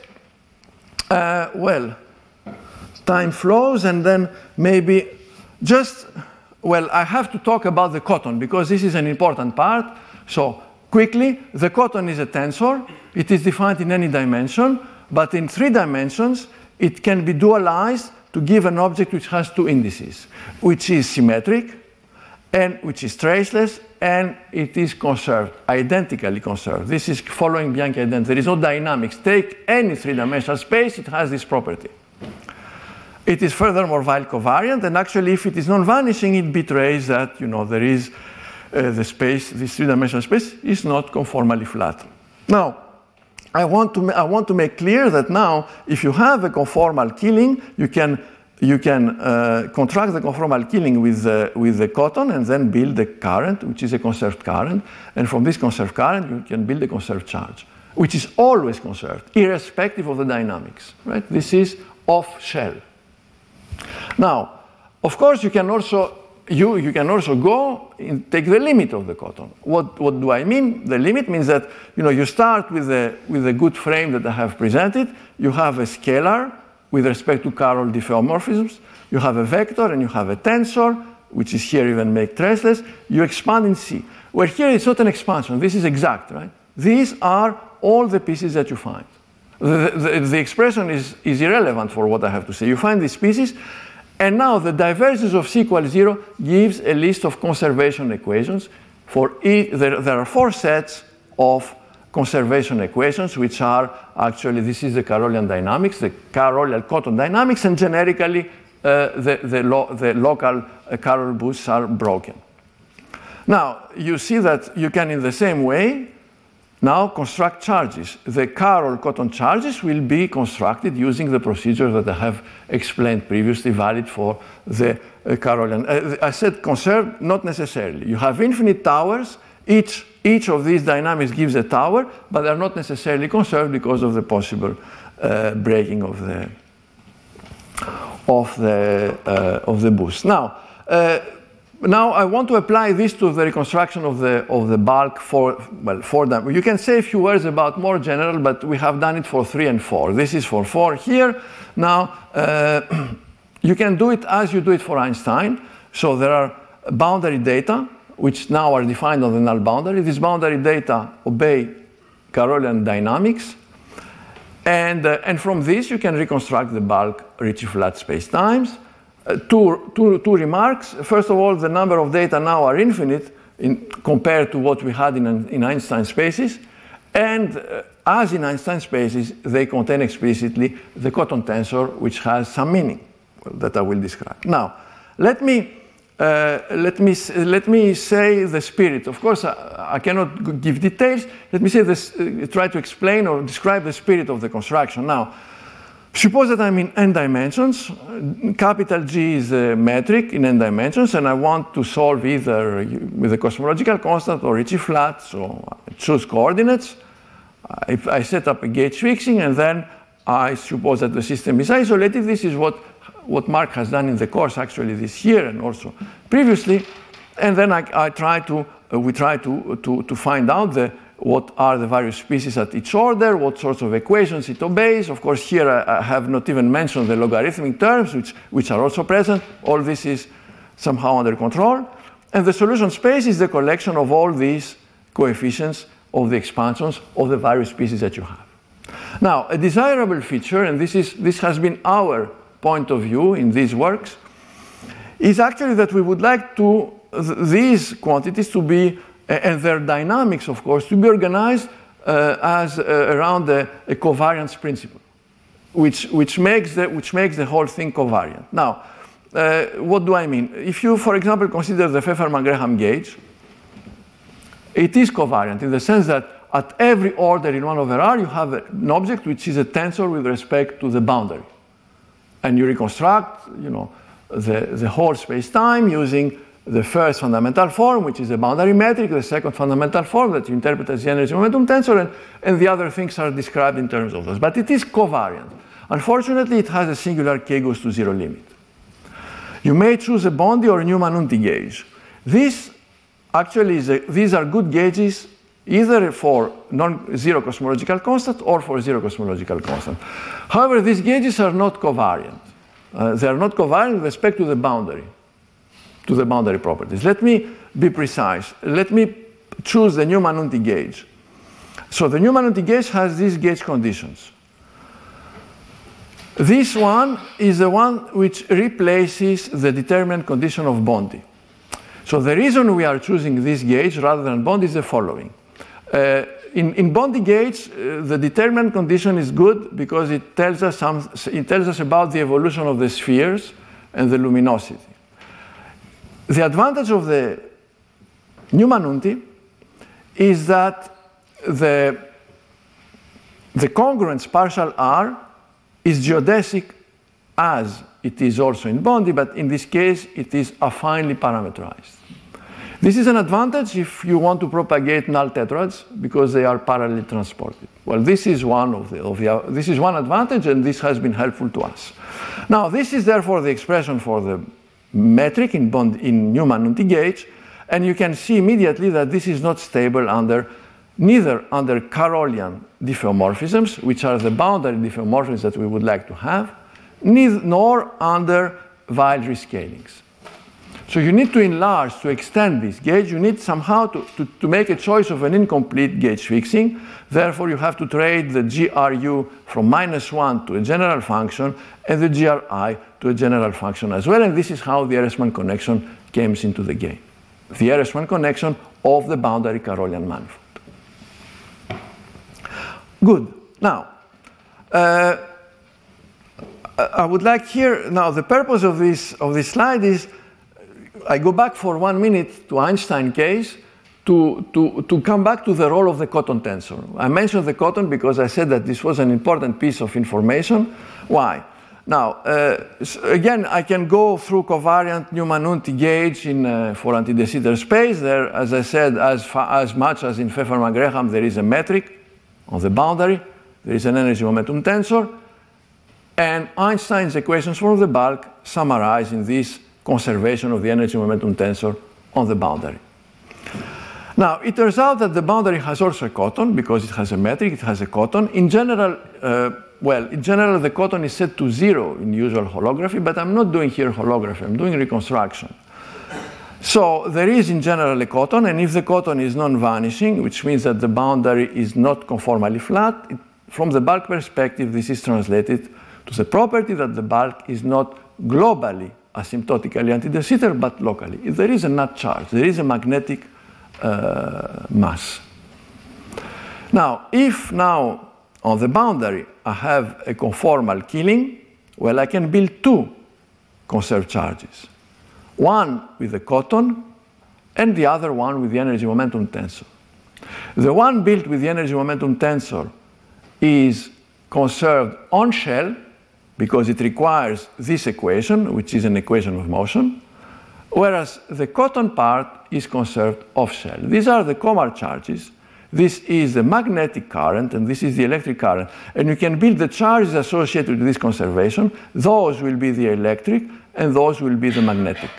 uh, well, time flows, and then maybe just, well, I have to talk about the cotton because this is an important part. So, quickly, the cotton is a tensor. It is defined in any dimension, but in three dimensions, it can be dualized to give an object which has two indices, which is symmetric, and which is traceless, and it is conserved, identically conserved. This is following Bianchi identity. There is no dynamics. Take any three-dimensional space, it has this property. It is furthermore Weyl covariant, and actually, if it is non-vanishing, it betrays that you know there is uh, the space, this three-dimensional space, is not conformally flat. Now, I want to I want to make clear that now, if you have a conformal Killing, you can you can uh, contract the conformal Killing with the, with the cotton and then build the current, which is a conserved current. And from this conserved current, you can build a conserved charge, which is always conserved, irrespective of the dynamics. Right? This is off shell. Now, of course, you can also you, you can also go and take the limit of the cotton. What, what do I mean? The limit means that you know you start with a with a good frame that I have presented. You have a scalar with respect to Carroll diffeomorphisms. You have a vector and you have a tensor, which is here even make traceless. You expand in C. Where here it's not an expansion. This is exact, right? These are all the pieces that you find. The, the, the, expression is, is irrelevant for what I have to say. You find these pieces, and now the divergence of C equals zero gives a list of conservation equations. For e, there, there are four sets of conservation equations, which are actually, this is the Carrollian dynamics, the Carrollian cotton dynamics, and generically uh, the, the, lo, the, local uh, Carroll boosts are broken. Now, you see that you can, in the same way, now construct charges. The Carroll cotton charges will be constructed using the procedure that I have explained previously, valid for the uh, Carrollian. Uh, I said conserved, not necessarily. You have infinite towers. Each, each of these dynamics gives a tower, but they're not necessarily conserved because of the possible uh, breaking of the, of the, uh, of the boost. Now, uh, now I want to apply this to the reconstruction of the, of the bulk for, well, for them. You can say a few words about more general, but we have done it for three and four. This is for four here. Now, uh, you can do it as you do it for Einstein. So there are boundary data, which now are defined on the null boundary. These boundary data obey Carrollian dynamics. And, uh, and from this, you can reconstruct the bulk Ricci flat spacetimes. Uh, two, two, two remarks. First of all, the number of data now are infinite in, compared to what we had in, in Einstein spaces. And uh, as in Einstein spaces, they contain explicitly the cotton tensor, which has some meaning that I will describe. Now, let me, uh, let me, let me say the spirit. Of course, I, I cannot give details. Let me say this, uh, try to explain or describe the spirit of the construction. Now, Suppose that I'm in n dimensions. Capital G is a metric in n dimensions, and I want to solve either with a cosmological constant or Ricci flat. So I choose coordinates. I, I set up a gauge fixing, and then I suppose that the system is isolated. This is what, what Mark has done in the course actually this year and also previously. And then I, I try to, uh, we try to, to, to find out the what are the various species at each order, what sorts of equations it obeys. Of course, here I, I have not even mentioned the logarithmic terms, which, which are also present. All this is somehow under control. And the solution space is the collection of all these coefficients of the expansions of the various species that you have. Now, a desirable feature, and this, is, this has been our point of view in these works, is actually that we would like to, th these quantities to be and their dynamics, of course, to be organized uh, as uh, around a, covariance principle, which, which, makes the, which makes the whole thing covariant. Now, uh, what do I mean? If you, for example, consider the Fefferman-Graham gauge, it is covariant in the sense that at every order in 1 over r, you have an object which is a tensor with respect to the boundary. And you reconstruct, you know, the, the whole space-time using the first fundamental form, which is a boundary metric, the second fundamental form that you interpret as the energy momentum tensor, and, and the other things are described in terms of those. But it is covariant. Unfortunately, it has a singular k goes to zero limit. You may choose a Bondi or a Newman-Unti gauge. This actually a, these are good gauges either for non-zero cosmological constant or for zero cosmological constant. However, these gauges are not covariant. Uh, they are not covariant with respect to the boundary to the boundary properties. Let me be precise. Let me choose the Newman-Unti gauge. So the Newman-Unti gauge has these gauge conditions. This one is the one which replaces the determinant condition of Bondi. So the reason we are choosing this gauge rather than Bondi is the following. Uh, in, in Bondi gauge, uh, the determinant condition is good because it tells, us some, it tells us about the evolution of the spheres and the luminosity the advantage of the Newman-Unti is that the, the congruence partial R is geodesic as it is also in Bondi, but in this case it is affinely parameterized. This is an advantage if you want to propagate null tetrads because they are parallelly transported. Well, this is one of the, of the this is one advantage, and this has been helpful to us. Now, this is therefore the expression for the metric in, bond, in Newman-Unti gauge, and you can see immediately that this is not stable under neither under Carrollian diffeomorphisms, which are the boundary diffeomorphisms that we would like to have, neither, nor under Weyl rescalings. So you need to enlarge, to extend this gauge. You need somehow to, to, to, make a choice of an incomplete gauge fixing. Therefore, you have to trade the GRU from minus 1 to a general function and the GRI to a general function as well. And this is how the Ehresmann connection comes into the game. The Ehresmann connection of the boundary Carrollian manifold. Good. Now, uh, I would like here, now the purpose of this, of this slide is, I go back for one minute to Einstein case to, to, to come back to the role of the cotton tensor. I mentioned the cotton because I said that this was an important piece of information. Why? Now, uh, again, I can go through covariant Newman-Unti gauge in, uh, for anti de Sitter space. There, as I said, as, as much as in Fefferman-Graham, there is a metric on the boundary. There is an energy momentum tensor. And Einstein's equations for the bulk summarize in this conservation of the energy momentum tensor on the boundary. Now, it turns out that the boundary has also a cotton because it has a metric, it has a cotton. In general, uh, well, in general, the cotton is set to zero in usual holography, but I'm not doing here holography, I'm doing reconstruction. So there is in general a cotton, and if the cotton is non-vanishing, which means that the boundary is not conformally flat, it, from the bulk perspective, this is translated to the property that the bulk is not globally asymptotically anti-de Sitter, but locally. If there is a nut charge, there is a magnetic uh, mass. Now, if now on the boundary I have a conformal killing, well, I can build two conserved charges. One with the cotton and the other one with the energy momentum tensor. The one built with the energy momentum tensor is conserved on shell because it requires this equation, which is an equation of motion, whereas the cotton part is conserved off shell. These are the Komar charges. This is the magnetic current, and this is the electric current. And you can build the charges associated with this conservation. Those will be the electric, and those will be the magnetic.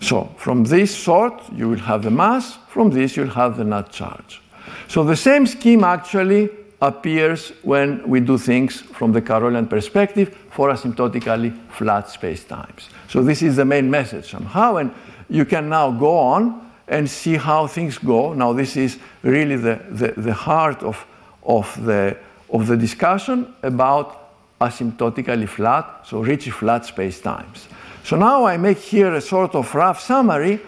So from this sort, you will have the mass. From this, you'll have the net charge. So the same scheme actually appears when we do things from the Carrollian perspective for asymptotically flat spacetimes. So this is the main message somehow, and you can now go on and see how things go. Now this is really the, the, the heart of, of, the, of the discussion about asymptotically flat, so Ricci flat spacetimes. So now I make here a sort of rough summary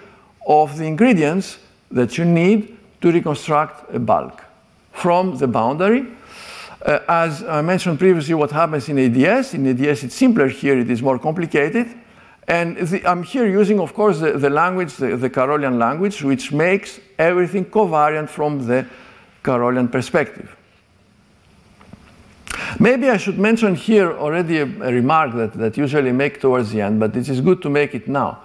of the ingredients that you need to reconstruct a bulk from the boundary. Uh, as I mentioned previously, what happens in ADS, in ADS it's simpler here, it is more complicated. And the, I'm here using, of course, the, the language, the, the Carrollian language, which makes everything covariant from the Carrollian perspective. Maybe I should mention here already a, a remark that, that usually make towards the end, but it is good to make it now.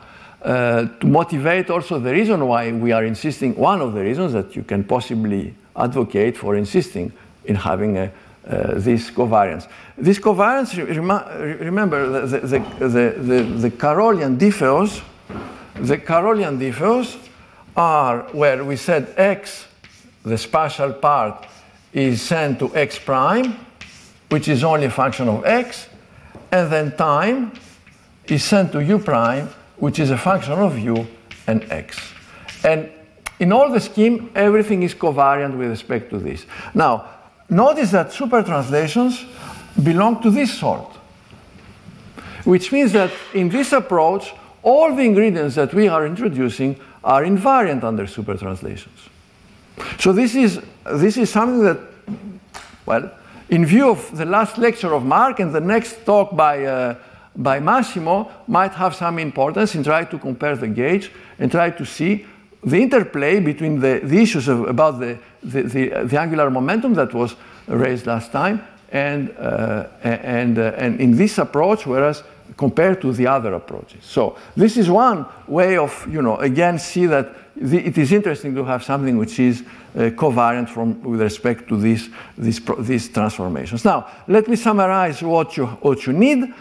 Uh, to motivate also the reason why we are insisting, one of the reasons that you can possibly advocate for insisting in having a, uh, this covariance. This covariance, remember, the, the, the, the, the Carrollian diffeos, the Carrollian diffeos are where we said x, the spatial part, is sent to x prime, which is only a function of x, and then time is sent to u prime, which is a function of u and x. And in all the scheme, everything is covariant with respect to this. Now, notice that super translations belong to this sort, which means that in this approach, all the ingredients that we are introducing are invariant under super translations. So this is, this is something that, well, in view of the last lecture of Mark and the next talk by, uh, by Massimo, might have some importance in trying to compare the gauge and try to see the interplay between the, the issues of, about the, the, the, the, angular momentum that was raised last time and, uh, and, uh, and in this approach, whereas compared to the other approaches. So this is one way of, you know, again, see that it is interesting to have something which is uh, covariant from, with respect to these, these, these transformations. Now, let me summarize what you, what you need.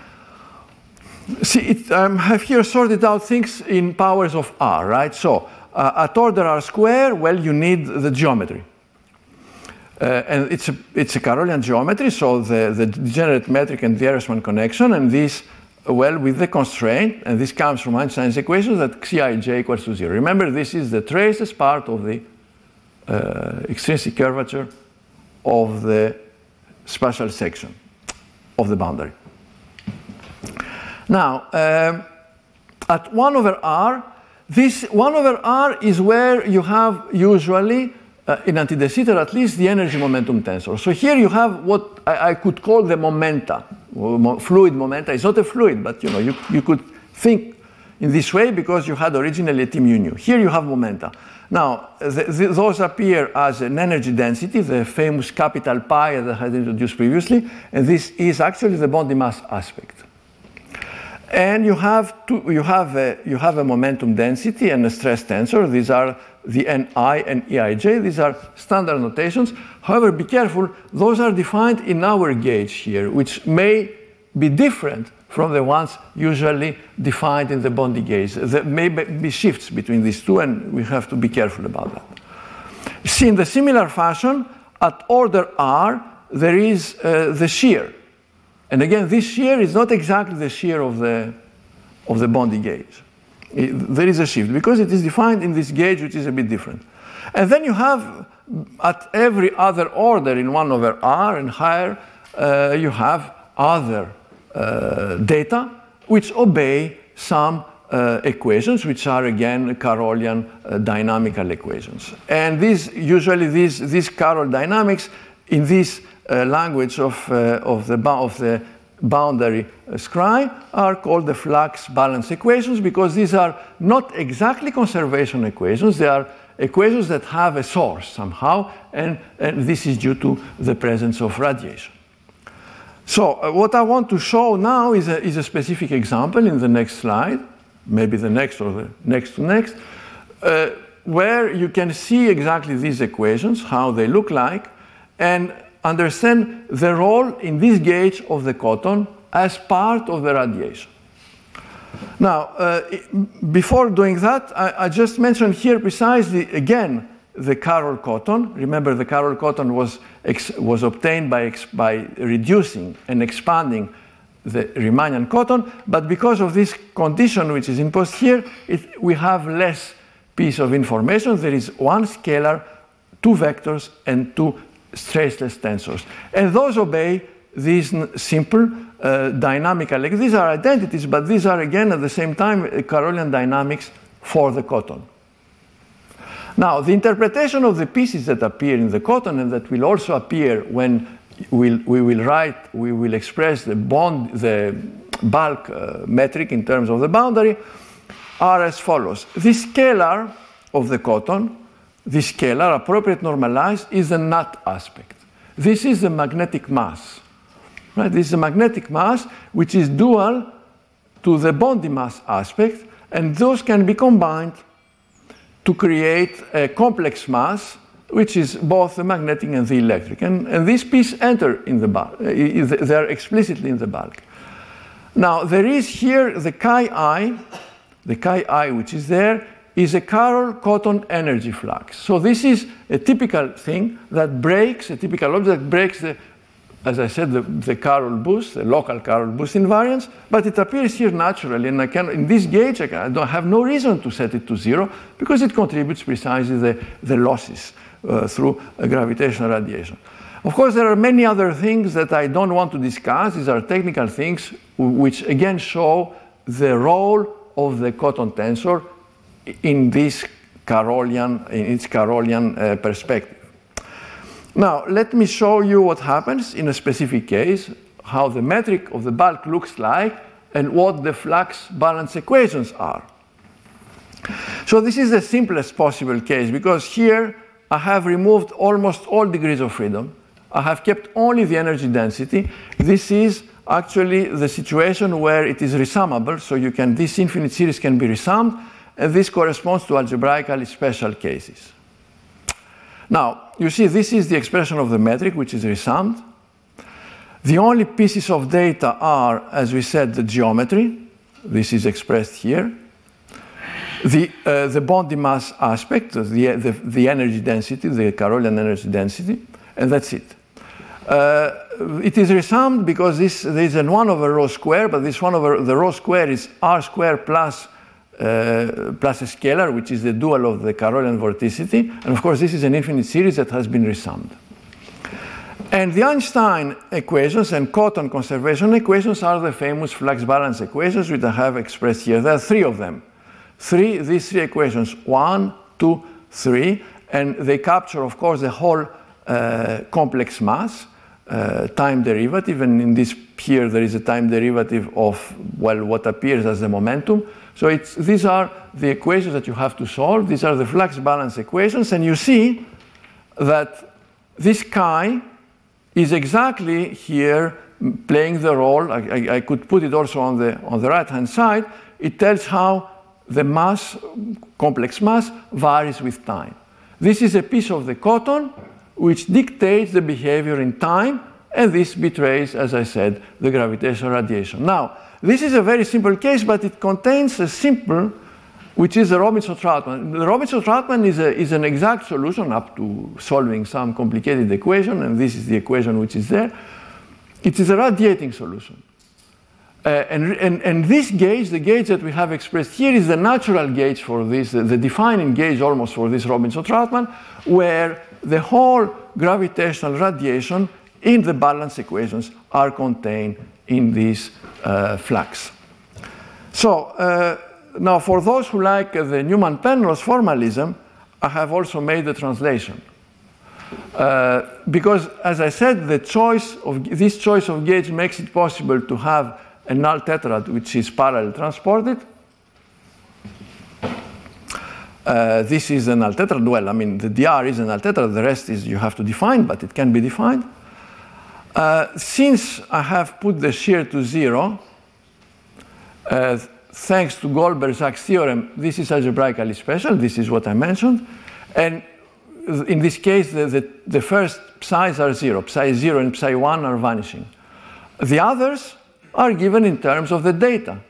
See, it, um, I have here sorted out things in powers of r, right? So uh, at order r square, well, you need the geometry. Uh, and it's a, it's a Carrollian geometry, so the, the degenerate metric and the Ehresmann connection, and this well, with the constraint, and this comes from Einstein's equations, that Xij equals to zero. Remember, this is the traces part of the uh, extrinsic curvature of the spatial section of the boundary. Now, um, at 1 over r, this 1 over r is where you have usually, uh, in anti de Sitter at least, the energy momentum tensor. So here you have what I, I could call the momenta, fluid momenta. It's not a fluid, but you know, you, you could think in this way because you had originally a T mu nu. Here you have momenta. Now, the, the, those appear as an energy density, the famous capital pi that I had introduced previously, and this is actually the Bondi mass aspect. And you have, two, you, have a, you have a momentum density and a stress tensor. These are the Ni and Eij. These are standard notations. However, be careful, those are defined in our gauge here, which may be different from the ones usually defined in the Bondi gauge. There may be shifts between these two, and we have to be careful about that. See, in the similar fashion, at order R, there is uh, the shear. And again, this shear is not exactly the shear of the, of the Bondi gauge. It, there is a shift because it is defined in this gauge, which is a bit different. And then you have at every other order in 1 over r and higher, uh, you have other uh, data which obey some uh, equations, which are again Carrollian uh, dynamical equations. And these usually these these Carroll dynamics in this language of uh, of the of the boundary uh, scri are called the flux balance equations because these are not exactly conservation equations. They are equations that have a source somehow, and, and this is due to the presence of radiation. So, uh, what I want to show now is a, is a specific example in the next slide, maybe the next or the next to next, uh, where you can see exactly these equations, how they look like, and understand the role in this gauge of the cotton as part of the radiation. Now, uh, before doing that, I, I, just mentioned here precisely again the Carroll cotton. Remember, the Carroll cotton was, was obtained by, by reducing and expanding the Riemannian cotton, but because of this condition which is imposed here, it, we have less piece of information. There is one scalar, two vectors, and two stressless tensors. And those obey these simple uh, dynamical, like these are identities, but these are again at the same time uh, Carrollian dynamics for the cotton. Now, the interpretation of the pieces that appear in the cotton and that will also appear when we'll, we will write, we will express the bond, the bulk uh, metric in terms of the boundary, are as follows. The scalar of the cotton the scalar, appropriate normalized, is the nut aspect. This is the magnetic mass. Right? This is a magnetic mass which is dual to the Bondi mass aspect, and those can be combined to create a complex mass which is both the magnetic and the electric. And, and this piece enter in the bulk, uh, they're explicitly in the bulk. Now, there is here the chi i, the chi i which is there, is a Carroll cotton energy flux. So this is a typical thing that breaks, a typical object that breaks the, as I said, the, the boost, the local Carroll boost invariance, but it appears here naturally, and I can, in this gauge, I, can, I don't have no reason to set it to zero because it contributes precisely the, the losses uh, through gravitational radiation. Of course, there are many other things that I don't want to discuss. These are technical things which again show the role of the cotton tensor in this Carrollian, in its Carrollian uh, perspective. Now, let me show you what happens in a specific case, how the metric of the bulk looks like, and what the flux balance equations are. So this is the simplest possible case because here I have removed almost all degrees of freedom. I have kept only the energy density. This is actually the situation where it is resummable, so you can, this infinite series can be resummed, and this corresponds to algebraically special cases. Now, you see, this is the expression of the metric, which is resummed. The only pieces of data are, as we said, the geometry. This is expressed here. The, uh, the Bondi mass aspect, the, the, the, energy density, the Carrollian energy density, and that's it. Uh, it is resummed because this, there is a 1 over rho square, but this 1 over the rho square is r square plus plus a scalar, which is the dual of the Carrollian vorticity. And of course, this is an infinite series that has been resummed. And the Einstein equations and cotton conservation equations are the famous flux balance equations, which I have expressed here. There are three of them. Three, these three equations, one, two, three, and they capture, of course, the whole uh, complex mass, uh, time derivative, and in this here there is a time derivative of, well, what appears as the momentum. So these are the equations that you have to solve. These are the flux balance equations. And you see that this chi is exactly here playing the role. I, I, I could put it also on the, on the right-hand side. It tells how the mass, complex mass, varies with time. This is a piece of the cotton which dictates the behavior in time, and this betrays, as I said, the gravitational radiation. Now, this is a very simple case, but it contains a simple, which is the Robinson-Trautman. The Robinson-Trautman is, is an exact solution up to solving some complicated equation, and this is the equation which is there. It is a radiating solution. Uh, and, and, and, this gauge, the gauge that we have expressed here, is the natural gauge for this, the, the defining gauge almost for this Robinson-Trautman, where the whole gravitational radiation in the balance equations are contained in this uh, flux. So uh, now, for those who like the Newman-Penrose formalism, I have also made the translation. Uh, because, as I said, the choice of this choice of gauge makes it possible to have a null tetrad which is parallel transported. Uh, this is an null tetrad. Well, I mean, the dr is an null tetrad. The rest is you have to define, but it can be defined. Uh, since I have put the shear to zero, uh, thanks to Goldberg-Sachs theorem, this is algebraically special. This is what I mentioned. And in this case, the, the, the first psi's are zero. Psi 0 and psi 1 are vanishing. The others are given in terms of the data.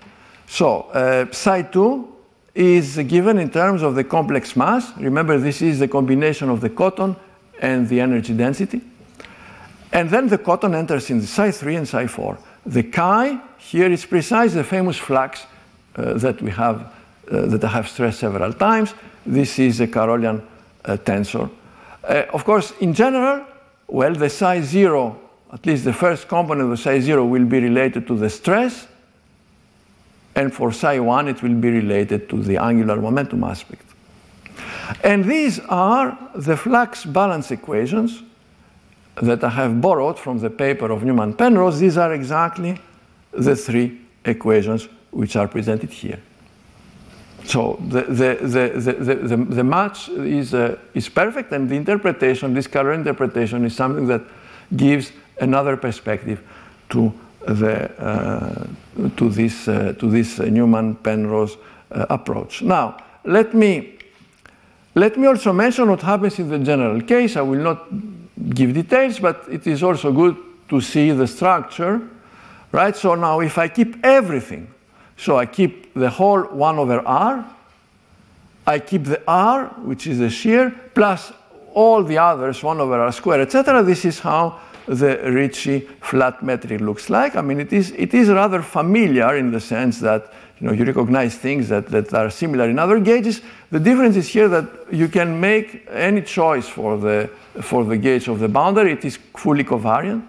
So uh, psi 2 is given in terms of the complex mass. Remember, this is the combination of the cotton and the energy density. And then the cotton enters in the psi 3 and psi 4. The chi here is precisely the famous flux uh, that we have, uh, that I have stressed several times. This is a Carrollian uh, tensor. Uh, of course, in general, well, the psi 0, at least the first component of psi 0 will be related to the stress, and for psi 1 it will be related to the angular momentum aspect. And these are the flux balance equations that I have borrowed from the paper of Newman-Penrose. These are exactly the three equations which are presented here. So the, the, the, the, the, match is, uh, is perfect, and the interpretation, this color interpretation, is something that gives another perspective to, the, uh, to this, uh, to this Newman-Penrose uh, approach. Now, let me, let me also mention what happens in the general case. I will not give details, but it is also good to see the structure, right? So now if I keep everything so I keep the whole 1 over r. I keep the r, which is the shear, plus all the others, 1 over r squared, etc. This is how the Ricci flat metric looks like. I mean, it is, it is rather familiar in the sense that you, know, you recognize things that, that are similar in other gauges. The difference is here that you can make any choice for the, for the gauge of the boundary. It is fully covariant.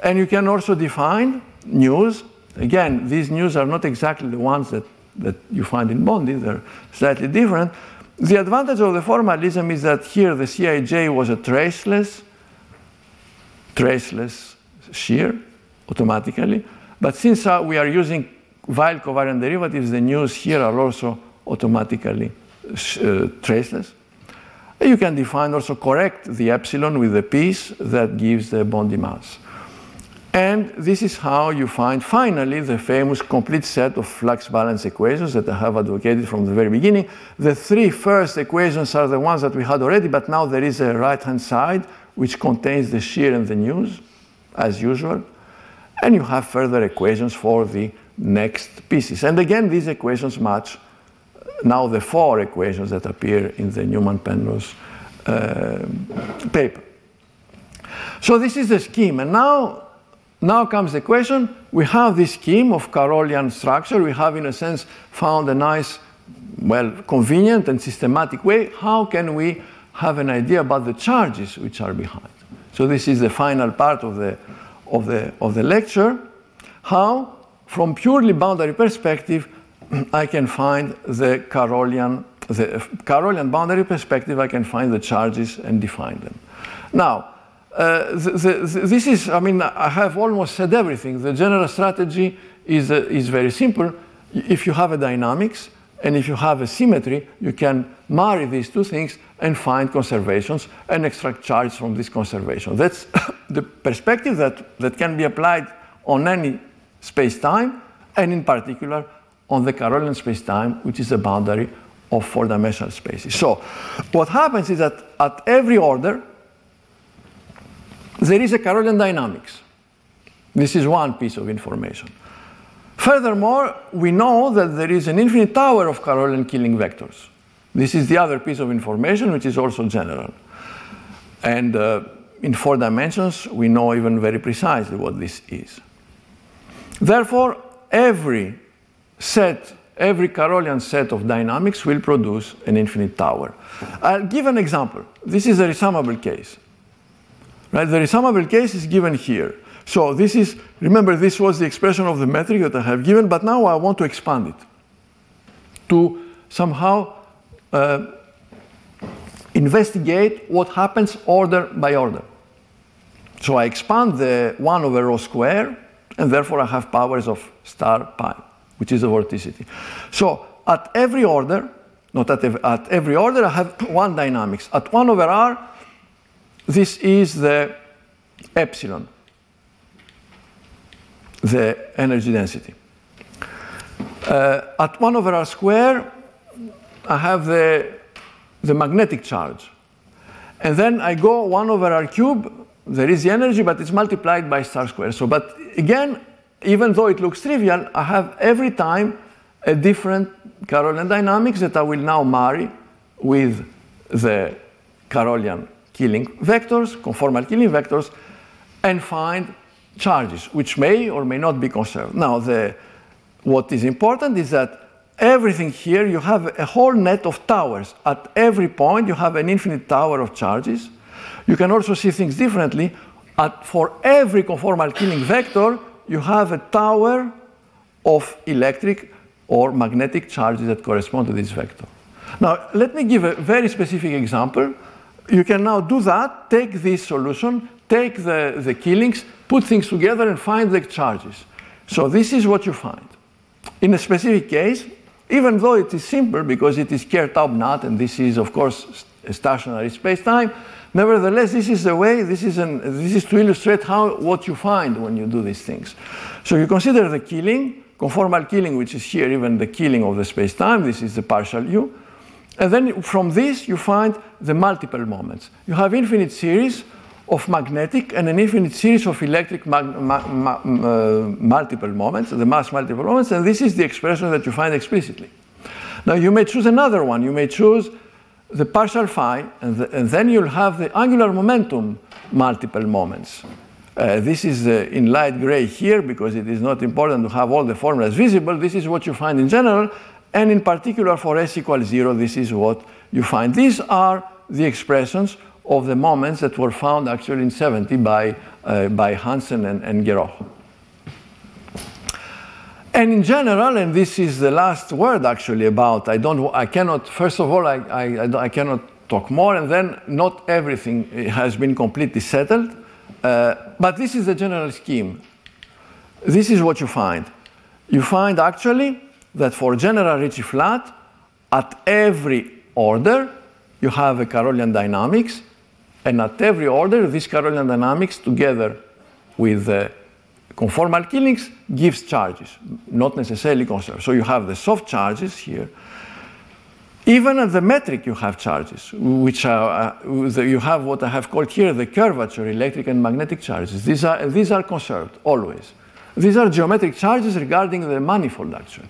And you can also define news Again, these news are not exactly the ones that, that you find in Bondi, they're slightly different. The advantage of the formalism is that here the Cij was a traceless, traceless shear automatically. But since uh, we are using Weyl covariant derivatives, the news here are also automatically uh, traceless. You can define also correct the epsilon with the piece that gives the Bondi mass. And this is how you find finally the famous complete set of flux balance equations that I have advocated from the very beginning. The three first equations are the ones that we had already, but now there is a right hand side which contains the shear and the news, as usual. And you have further equations for the next pieces. And again, these equations match now the four equations that appear in the Newman Penrose uh, paper. So this is the scheme. And now now comes the question, we have this scheme of Carrollian structure. We have, in a sense, found a nice, well, convenient and systematic way. How can we have an idea about the charges which are behind? So this is the final part of the, of the, of the lecture. How, from purely boundary perspective, I can find the Carrollian, the Carrollian boundary perspective, I can find the charges and define them. Now, uh, the, the, this is, I mean, I have almost said everything. The general strategy is, uh, is very simple. If you have a dynamics and if you have a symmetry, you can marry these two things and find conservations and extract charge from this conservation. That's the perspective that, that can be applied on any space-time, and in particular on the Carrollian space-time, which is the boundary of four-dimensional spaces. So what happens is that at every order, there is a Carrollian dynamics. This is one piece of information. Furthermore, we know that there is an infinite tower of Carrollian killing vectors. This is the other piece of information, which is also general. And uh, in four dimensions, we know even very precisely what this is. Therefore, every set, every Carrollian set of dynamics will produce an infinite tower. I'll give an example. This is a resummable case. Right? The resummable case is given here. So this is, remember, this was the expression of the metric that I have given, but now I want to expand it. to somehow uh, investigate what happens order by order. So I expand the 1 over rho square, and therefore I have powers of star pi, which is the vorticity. So at every order, not at, ev- at every order, I have one dynamics. At 1 over r, this is the epsilon, the energy density. Uh, at 1 over r square, I have the, the magnetic charge. And then I go 1 over r cube, there is the energy, but it's multiplied by star square. So, but again, even though it looks trivial, I have every time a different Carrollian dynamics that I will now marry with the Carrollian Killing vectors, conformal Killing vectors, and find charges, which may or may not be conserved. Now, the, what is important is that everything here, you have a whole net of towers. At every point, you have an infinite tower of charges. You can also see things differently. At, for every conformal Killing vector, you have a tower of electric or magnetic charges that correspond to this vector. Now, let me give a very specific example. You can now do that, take this solution, take the, the killings, put things together, and find the charges. So, this is what you find. In a specific case, even though it is simple because it is Kerr-Taub-NUT, and this is, of course, a stationary space-time, nevertheless, this is the way, this is, an, this is to illustrate how, what you find when you do these things. So you consider the killing, conformal killing, which is here even the killing of the space-time, this is the partial U, and then from this you find the multipole moments. You have infinite series of magnetic and an infinite series of electric ma- ma- uh, multipole moments, the mass multipole moments, and this is the expression that you find explicitly. Now you may choose another one. You may choose the partial phi, and, the, and then you'll have the angular momentum multipole moments. Uh, this is uh, in light gray here because it is not important to have all the formulas visible. This is what you find in general, and in particular for s equals zero, this is what you find. These are the expressions of the moments that were found actually in 70 by, uh, by Hansen and, and Geroch. And in general, and this is the last word actually about, I don't, I cannot, first of all, I, I, I cannot talk more, and then not everything has been completely settled, uh, but this is the general scheme. This is what you find. You find actually that for general Ricci flat, at every order, you have a Carrollian dynamics, and at every order, this Carrollian dynamics together with the conformal killings gives charges, not necessarily conserved. So you have the soft charges here. Even at the metric, you have charges, which are, uh, you have what I have called here the curvature, electric and magnetic charges. These are, these are conserved always. These are geometric charges regarding the manifold, actually.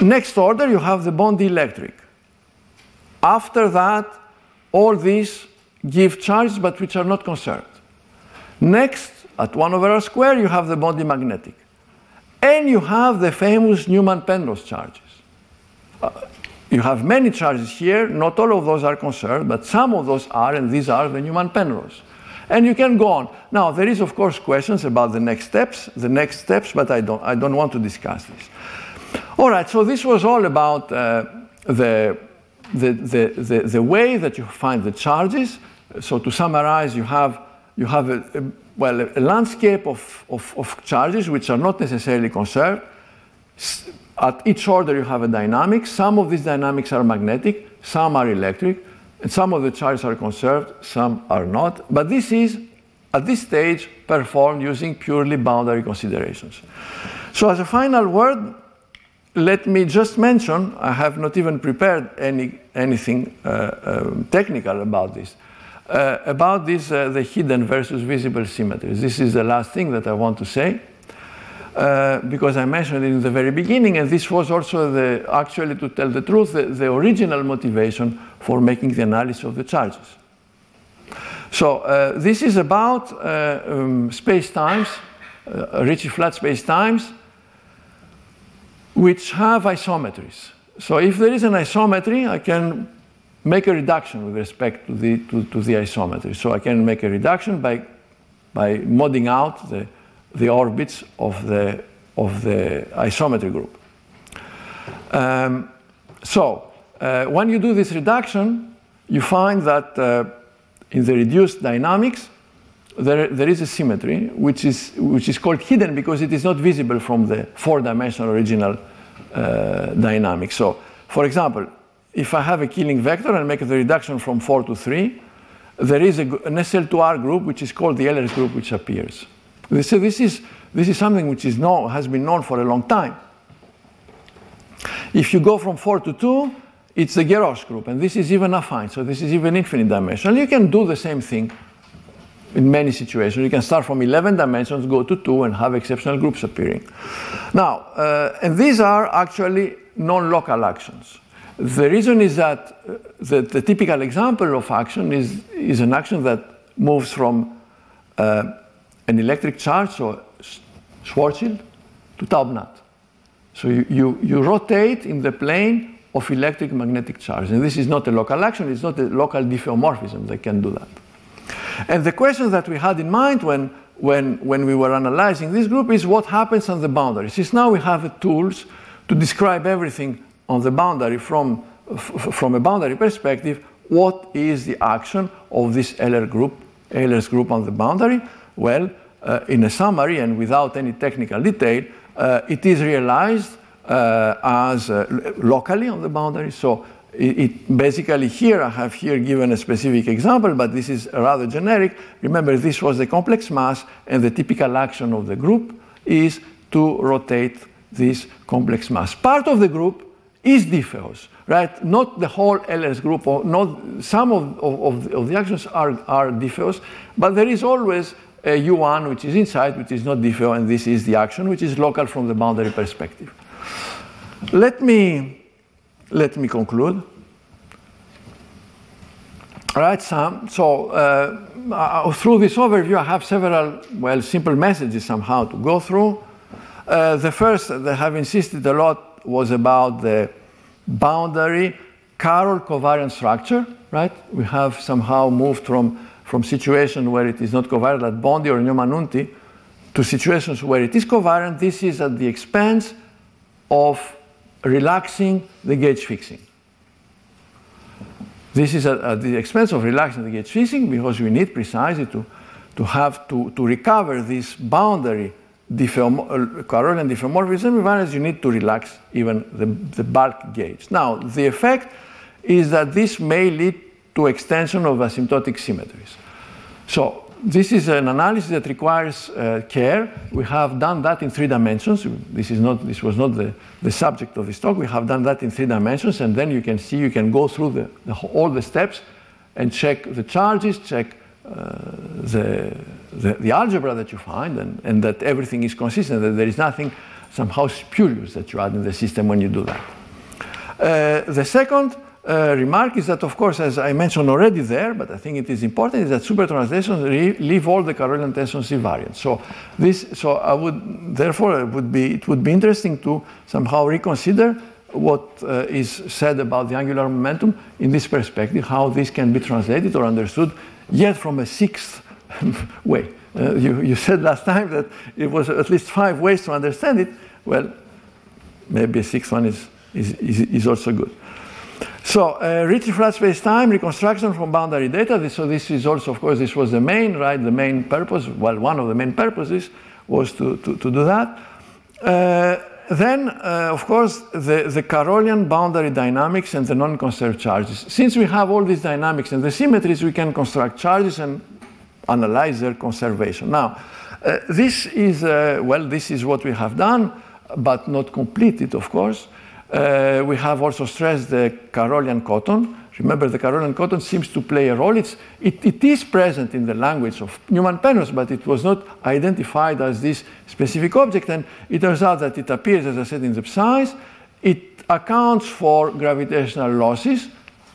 Next order, you have the bond electric. After that, all these give charges but which are not conserved. Next, at 1 over r square, you have the body magnetic. And you have the famous Newman-Penrose charges. Uh, you have many charges here, not all of those are conserved, but some of those are, and these are the Newman-Penrose. And you can go on. Now, there is, of course, questions about the next steps, the next steps, but I don't, I don't want to discuss this. All right, so this was all about uh, the, the, the, the, the way that you find the charges. So to summarize, you have, you have a, a well, a landscape of, of, of, charges which are not necessarily conserved. At each order, you have a dynamic. Some of these dynamics are magnetic, some are electric, and some of the charges are conserved, some are not. But this is, at this stage, performed using purely boundary considerations. So, as a final word, let me just mention I have not even prepared any, anything uh, um, technical about this. Uh, about this, uh, the hidden versus visible symmetries. This is the last thing that I want to say. Uh, because I mentioned it in the very beginning, and this was also the, actually, to tell the truth, the, the original motivation for making the analysis of the charges. So uh, this is about uh, um, space-times, uh, Ricci flat space-times, which have isometries. So if there is an isometry, I can make a reduction with respect to the, to, to the isometry. So I can make a reduction by, by modding out the, the orbits of the, of the isometry group. Um, so uh, when you do this reduction, you find that uh, in the reduced dynamics, there, there is a symmetry which is, which is called hidden because it is not visible from the four dimensional original uh, dynamics. So, for example, if I have a killing vector and make the reduction from 4 to 3, there is a, an SL2R group which is called the Ehlers group which appears. This is, this is something which is known, has been known for a long time. If you go from 4 to 2, it's the Geroch group, and this is even affine, so this is even infinite dimensional. You can do the same thing in many situations. You can start from 11 dimensions, go to 2, and have exceptional groups appearing. Now, uh, and these are actually non-local actions. The reason is that uh, the, the, typical example of action is, is an action that moves from uh, an electric charge, so Schwarzschild, to Taub-NUT. So you, you, you rotate in the plane of electric magnetic charge. And this is not a local action, it's not a local diffeomorphism that can do that. And the question that we had in mind when, when, when we were analyzing this group is what happens on the boundary. Since now we have the tools to describe everything on the boundary from, from a boundary perspective, what is the action of this Ehler group, Ehler's group on the boundary? Well, uh, in a summary and without any technical detail, uh, it is realized uh, as uh, locally on the boundary. So it, it, basically here I have here given a specific example, but this is rather generic. Remember, this was the complex mass, and the typical action of the group is to rotate this complex mass. Part of the group is diffeos, right? Not the whole Ehlers group, or not some of, of, of the actions are, are diffeos, but there is always a U1 which is inside, which is not diffeo, and this is the action which is local from the boundary perspective. Let me, let me conclude. Right, Sam. So uh, uh, through this overview, I have several, well, simple messages somehow to go through. Uh, the first that I have insisted a lot was about the boundary Carroll covariant structure, right? We have somehow moved from, from situation where it is not covariant at Bondi or Newman-Unti to situations where it is covariant. This is at the expense of relaxing the gauge fixing. This is at, at, the expense of relaxing the gauge fixing because we need precisely to, to have to, to recover this boundary uh, Carrollian diffeomorphism invariance, you need to relax even the, the bulk gauge. Now, the effect is that this may lead to extension of asymptotic symmetries. So this is an analysis that requires uh, care. We have done that in three dimensions. This, is not, this was not the, the subject of this talk. We have done that in three dimensions, and then you can see, you can go through the, the, all the steps and check the charges, check uh, the, the, the, algebra that you find, and, and that everything is consistent, that there is nothing somehow spurious that you add in the system when you do that. Uh, the second uh, remark is that, of course, as I mentioned already there, but I think it is important, is that supertranslations leave all the Carrollian tension C variants. So this, so I would, therefore, it would be it would be interesting to somehow reconsider what uh, is said about the angular momentum in this perspective, how this can be translated or understood, yet from a sixth way. Uh, you, you said last time that it was at least five ways to understand it. Well, maybe a sixth one is, is, is, is also good. So uh, flat space-time reconstruction from boundary data. This, so this is also, of course, this was the main, right? The main purpose. Well, one of the main purposes was to, to, to do that. Uh, then, uh, of course, the, the Carrollian boundary dynamics and the non-conserved charges. Since we have all these dynamics and the symmetries, we can construct charges and analyze their conservation. Now, uh, this is, uh, well, this is what we have done, but not completed, of course. Uh, we have also stressed the Carrollian cotton. Remember, the Carrollian cotton seems to play a role. It's, it, it is present in the language of Newman-Penrose, but it was not identified as this specific object. And it turns out that it appears, as I said, in the psi's. It accounts for gravitational losses.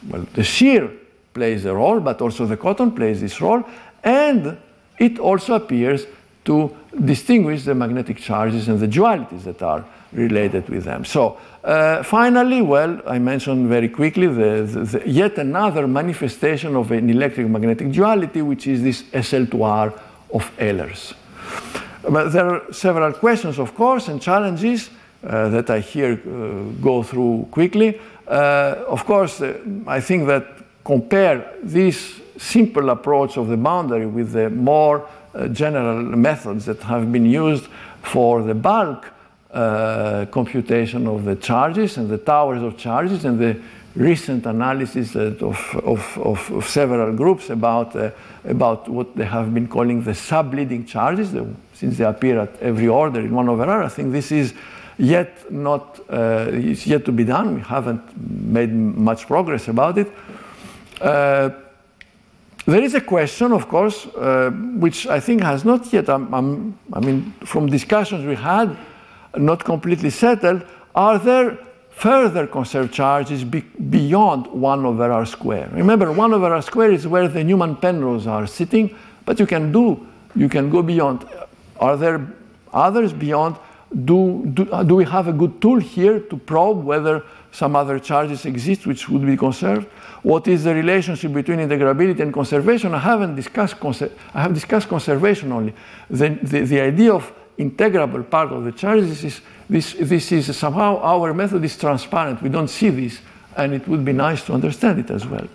Well, the shear plays a role, but also the cotton plays this role. And it also appears to distinguish the magnetic charges and the dualities that are related with them. So uh, finally, well, I mentioned very quickly the, the, the, yet another manifestation of an electric magnetic duality, which is this SL2R of Ehlers. But there are several questions, of course, and challenges uh, that I here uh, go through quickly. Uh, of course, uh, I think that compare this simple approach of the boundary with the more uh, general methods that have been used for the bulk uh, computation of the charges and the towers of charges and the recent analysis of, of, of, of several groups about, uh, about what they have been calling the subleading charges, the, since they appear at every order in 1 over r. I think this is yet not, uh, yet to be done. We haven't made much progress about it. There is a question, of course, uh, which I think has not yet, um, um, I mean, from discussions we had, not completely settled. Are there further conserved charges be beyond 1 over r square? Remember, 1 over r square is where the Newman Penrose are sitting, but you can do, you can go beyond. Are there others beyond? Do, do, uh, do we have a good tool here to probe whether some other charges exist which would be conserved? What is the relationship between integrability and conservation? I haven't discussed, I have discussed conservation only. The, the, the idea of integrable part of the charges is this, this is somehow our method is transparent. We don't see this, and it would be nice to understand it as well.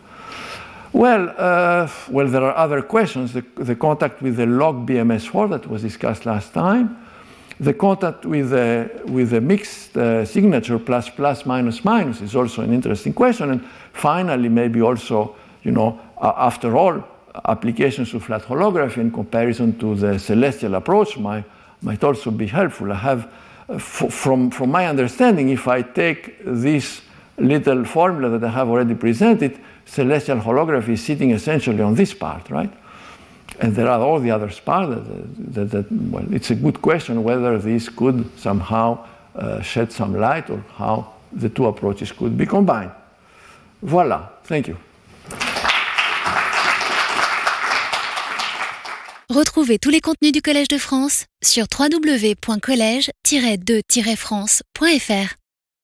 Well, uh, well, there are other questions. The, the, contact with the log BMS4 that was discussed last time, the contact with the, with the mixed uh, signature plus plus minus minus is also an interesting question. And finally, maybe also, you know, uh, after all, applications of flat holography in comparison to the celestial approach might, might also be helpful. I have, uh, from, from my understanding, if I take this little formula that I have already presented, celestial holography is sitting essentially on this part, right? And there are all the other parts that, that, that well, it's a good question whether this could somehow uh, shed some light or how the two approaches could be combined. Voilà, thank you. Retrouvez tous les contenus du Collège de France sur www.colège-2-france.fr.